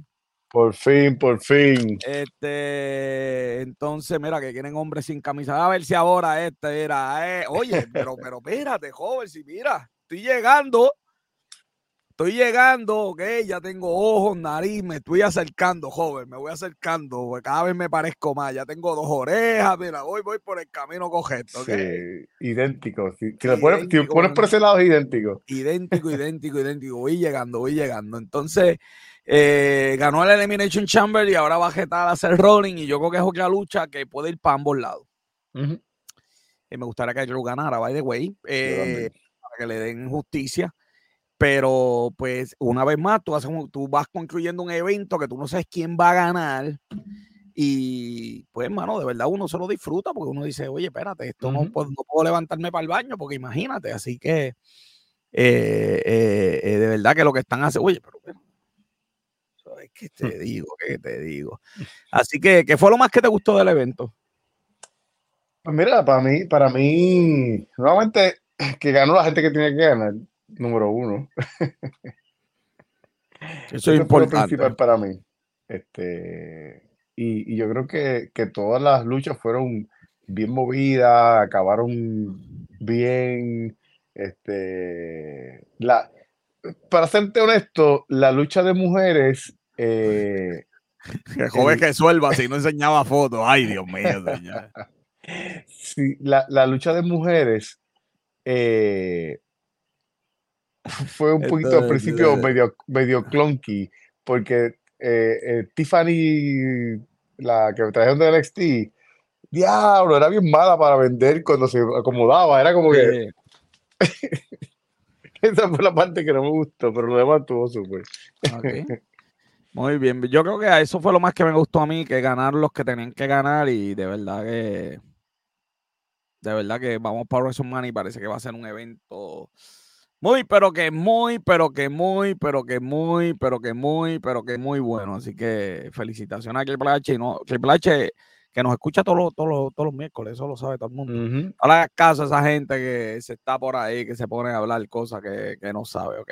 Speaker 2: Por fin, por fin.
Speaker 1: Este, entonces, mira, que quieren hombres sin camisa. A ver si ahora este era. eh, Oye, pero, [laughs] pero espérate, joven, si mira, estoy llegando. Estoy llegando, ok, ya tengo ojos, nariz, me estoy acercando, joven, me voy acercando, cada vez me parezco más, ya tengo dos orejas, mira, voy, voy por el camino correcto, ok.
Speaker 2: Sí, idéntico. Si, si lo pones, si
Speaker 1: Idéntico,
Speaker 2: pones por ese lado, es idéntico.
Speaker 1: idéntico, idéntico, idéntico. Voy llegando, voy llegando. Entonces, eh, ganó el Elimination Chamber y ahora va a jetar a hacer rolling. Y yo creo que es otra lucha que puede ir para ambos lados. Y me gustaría que Drew ganara, by the way, eh, para que le den justicia. Pero, pues, una vez más, tú, haces un- tú vas construyendo un evento que tú no sabes quién va a ganar. Y, pues, hermano, de verdad uno se lo disfruta porque uno dice, oye, espérate, esto no, puedo, no puedo levantarme para el baño porque imagínate. Así que, eh, eh, eh, de verdad que lo que están haciendo, oye, pero, pero, ¿sabes qué te digo? ¿Qué te digo? Así que, ¿qué fue lo más que te gustó del evento?
Speaker 2: Pues mira, para mí, para mí, nuevamente, [clears throat] que ganó la gente que tenía que ganar, número uno. [laughs]
Speaker 1: Eso es
Speaker 2: fue lo
Speaker 1: importante.
Speaker 2: principal para mí. Este, y, y yo creo que, que todas las luchas fueron bien movidas, acabaron bien. Este, la, para serte honesto, la lucha de mujeres, eh, [laughs]
Speaker 1: Que joven que suelva si no enseñaba fotos. Ay, Dios mío, señor. [laughs]
Speaker 2: sí, la, la lucha de mujeres eh, fue un poquito al principio
Speaker 1: eh,
Speaker 2: medio, medio clunky, porque eh, eh, Tiffany, la que trajeron de NXT, diablo, era bien mala para vender cuando se acomodaba, era como que [laughs] esa fue la parte que no me gustó, pero lo demás estuvo súper.
Speaker 1: ok. Muy bien. Yo creo que eso fue lo más que me gustó a mí, que ganar los que tenían que ganar y de verdad que de verdad que vamos para WrestleMania y parece que va a ser un evento muy, pero que muy, pero que muy, pero que muy, pero que muy, pero que muy bueno. Así que felicitaciones a Triple H no, Triple H que nos escucha todos los, todos los, todos los miércoles, eso lo sabe todo el mundo. No le hagas caso a esa gente que se está por ahí, que se pone a hablar cosas que, que no sabe, ¿ok?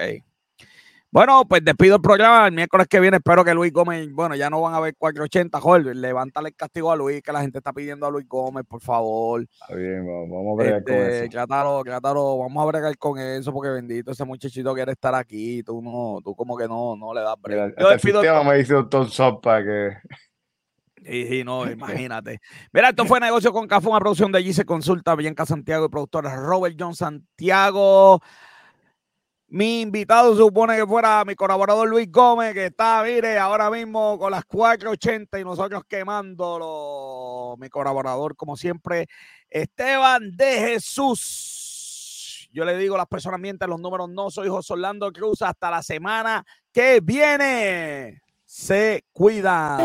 Speaker 1: Bueno, pues despido el programa. El miércoles que viene espero que Luis Gómez, bueno, ya no van a ver 480, Jorge. Levántale el castigo a Luis, que la gente está pidiendo a Luis Gómez, por favor.
Speaker 2: Está bien, vamos a bregar con
Speaker 1: Este,
Speaker 2: eso.
Speaker 1: Trátalo, trátalo, vamos a bregar con eso, porque bendito, ese muchachito quiere estar aquí. Tú no, tú como que no, no le das
Speaker 2: hasta
Speaker 1: Yo
Speaker 2: el
Speaker 1: despido
Speaker 2: sistema me dice Sop para que
Speaker 1: Sí, sí, no, imagínate. Mira, esto fue Negocio con Café, una producción de allí se consulta Bianca Santiago y productor Robert John Santiago. Mi invitado supone que fuera mi colaborador Luis Gómez, que está, mire, ahora mismo con las 4.80 y nosotros quemándolo. Mi colaborador, como siempre, Esteban de Jesús. Yo le digo, las personas mienten, los números no. Soy José Orlando Cruz. Hasta la semana que viene. Se cuidan.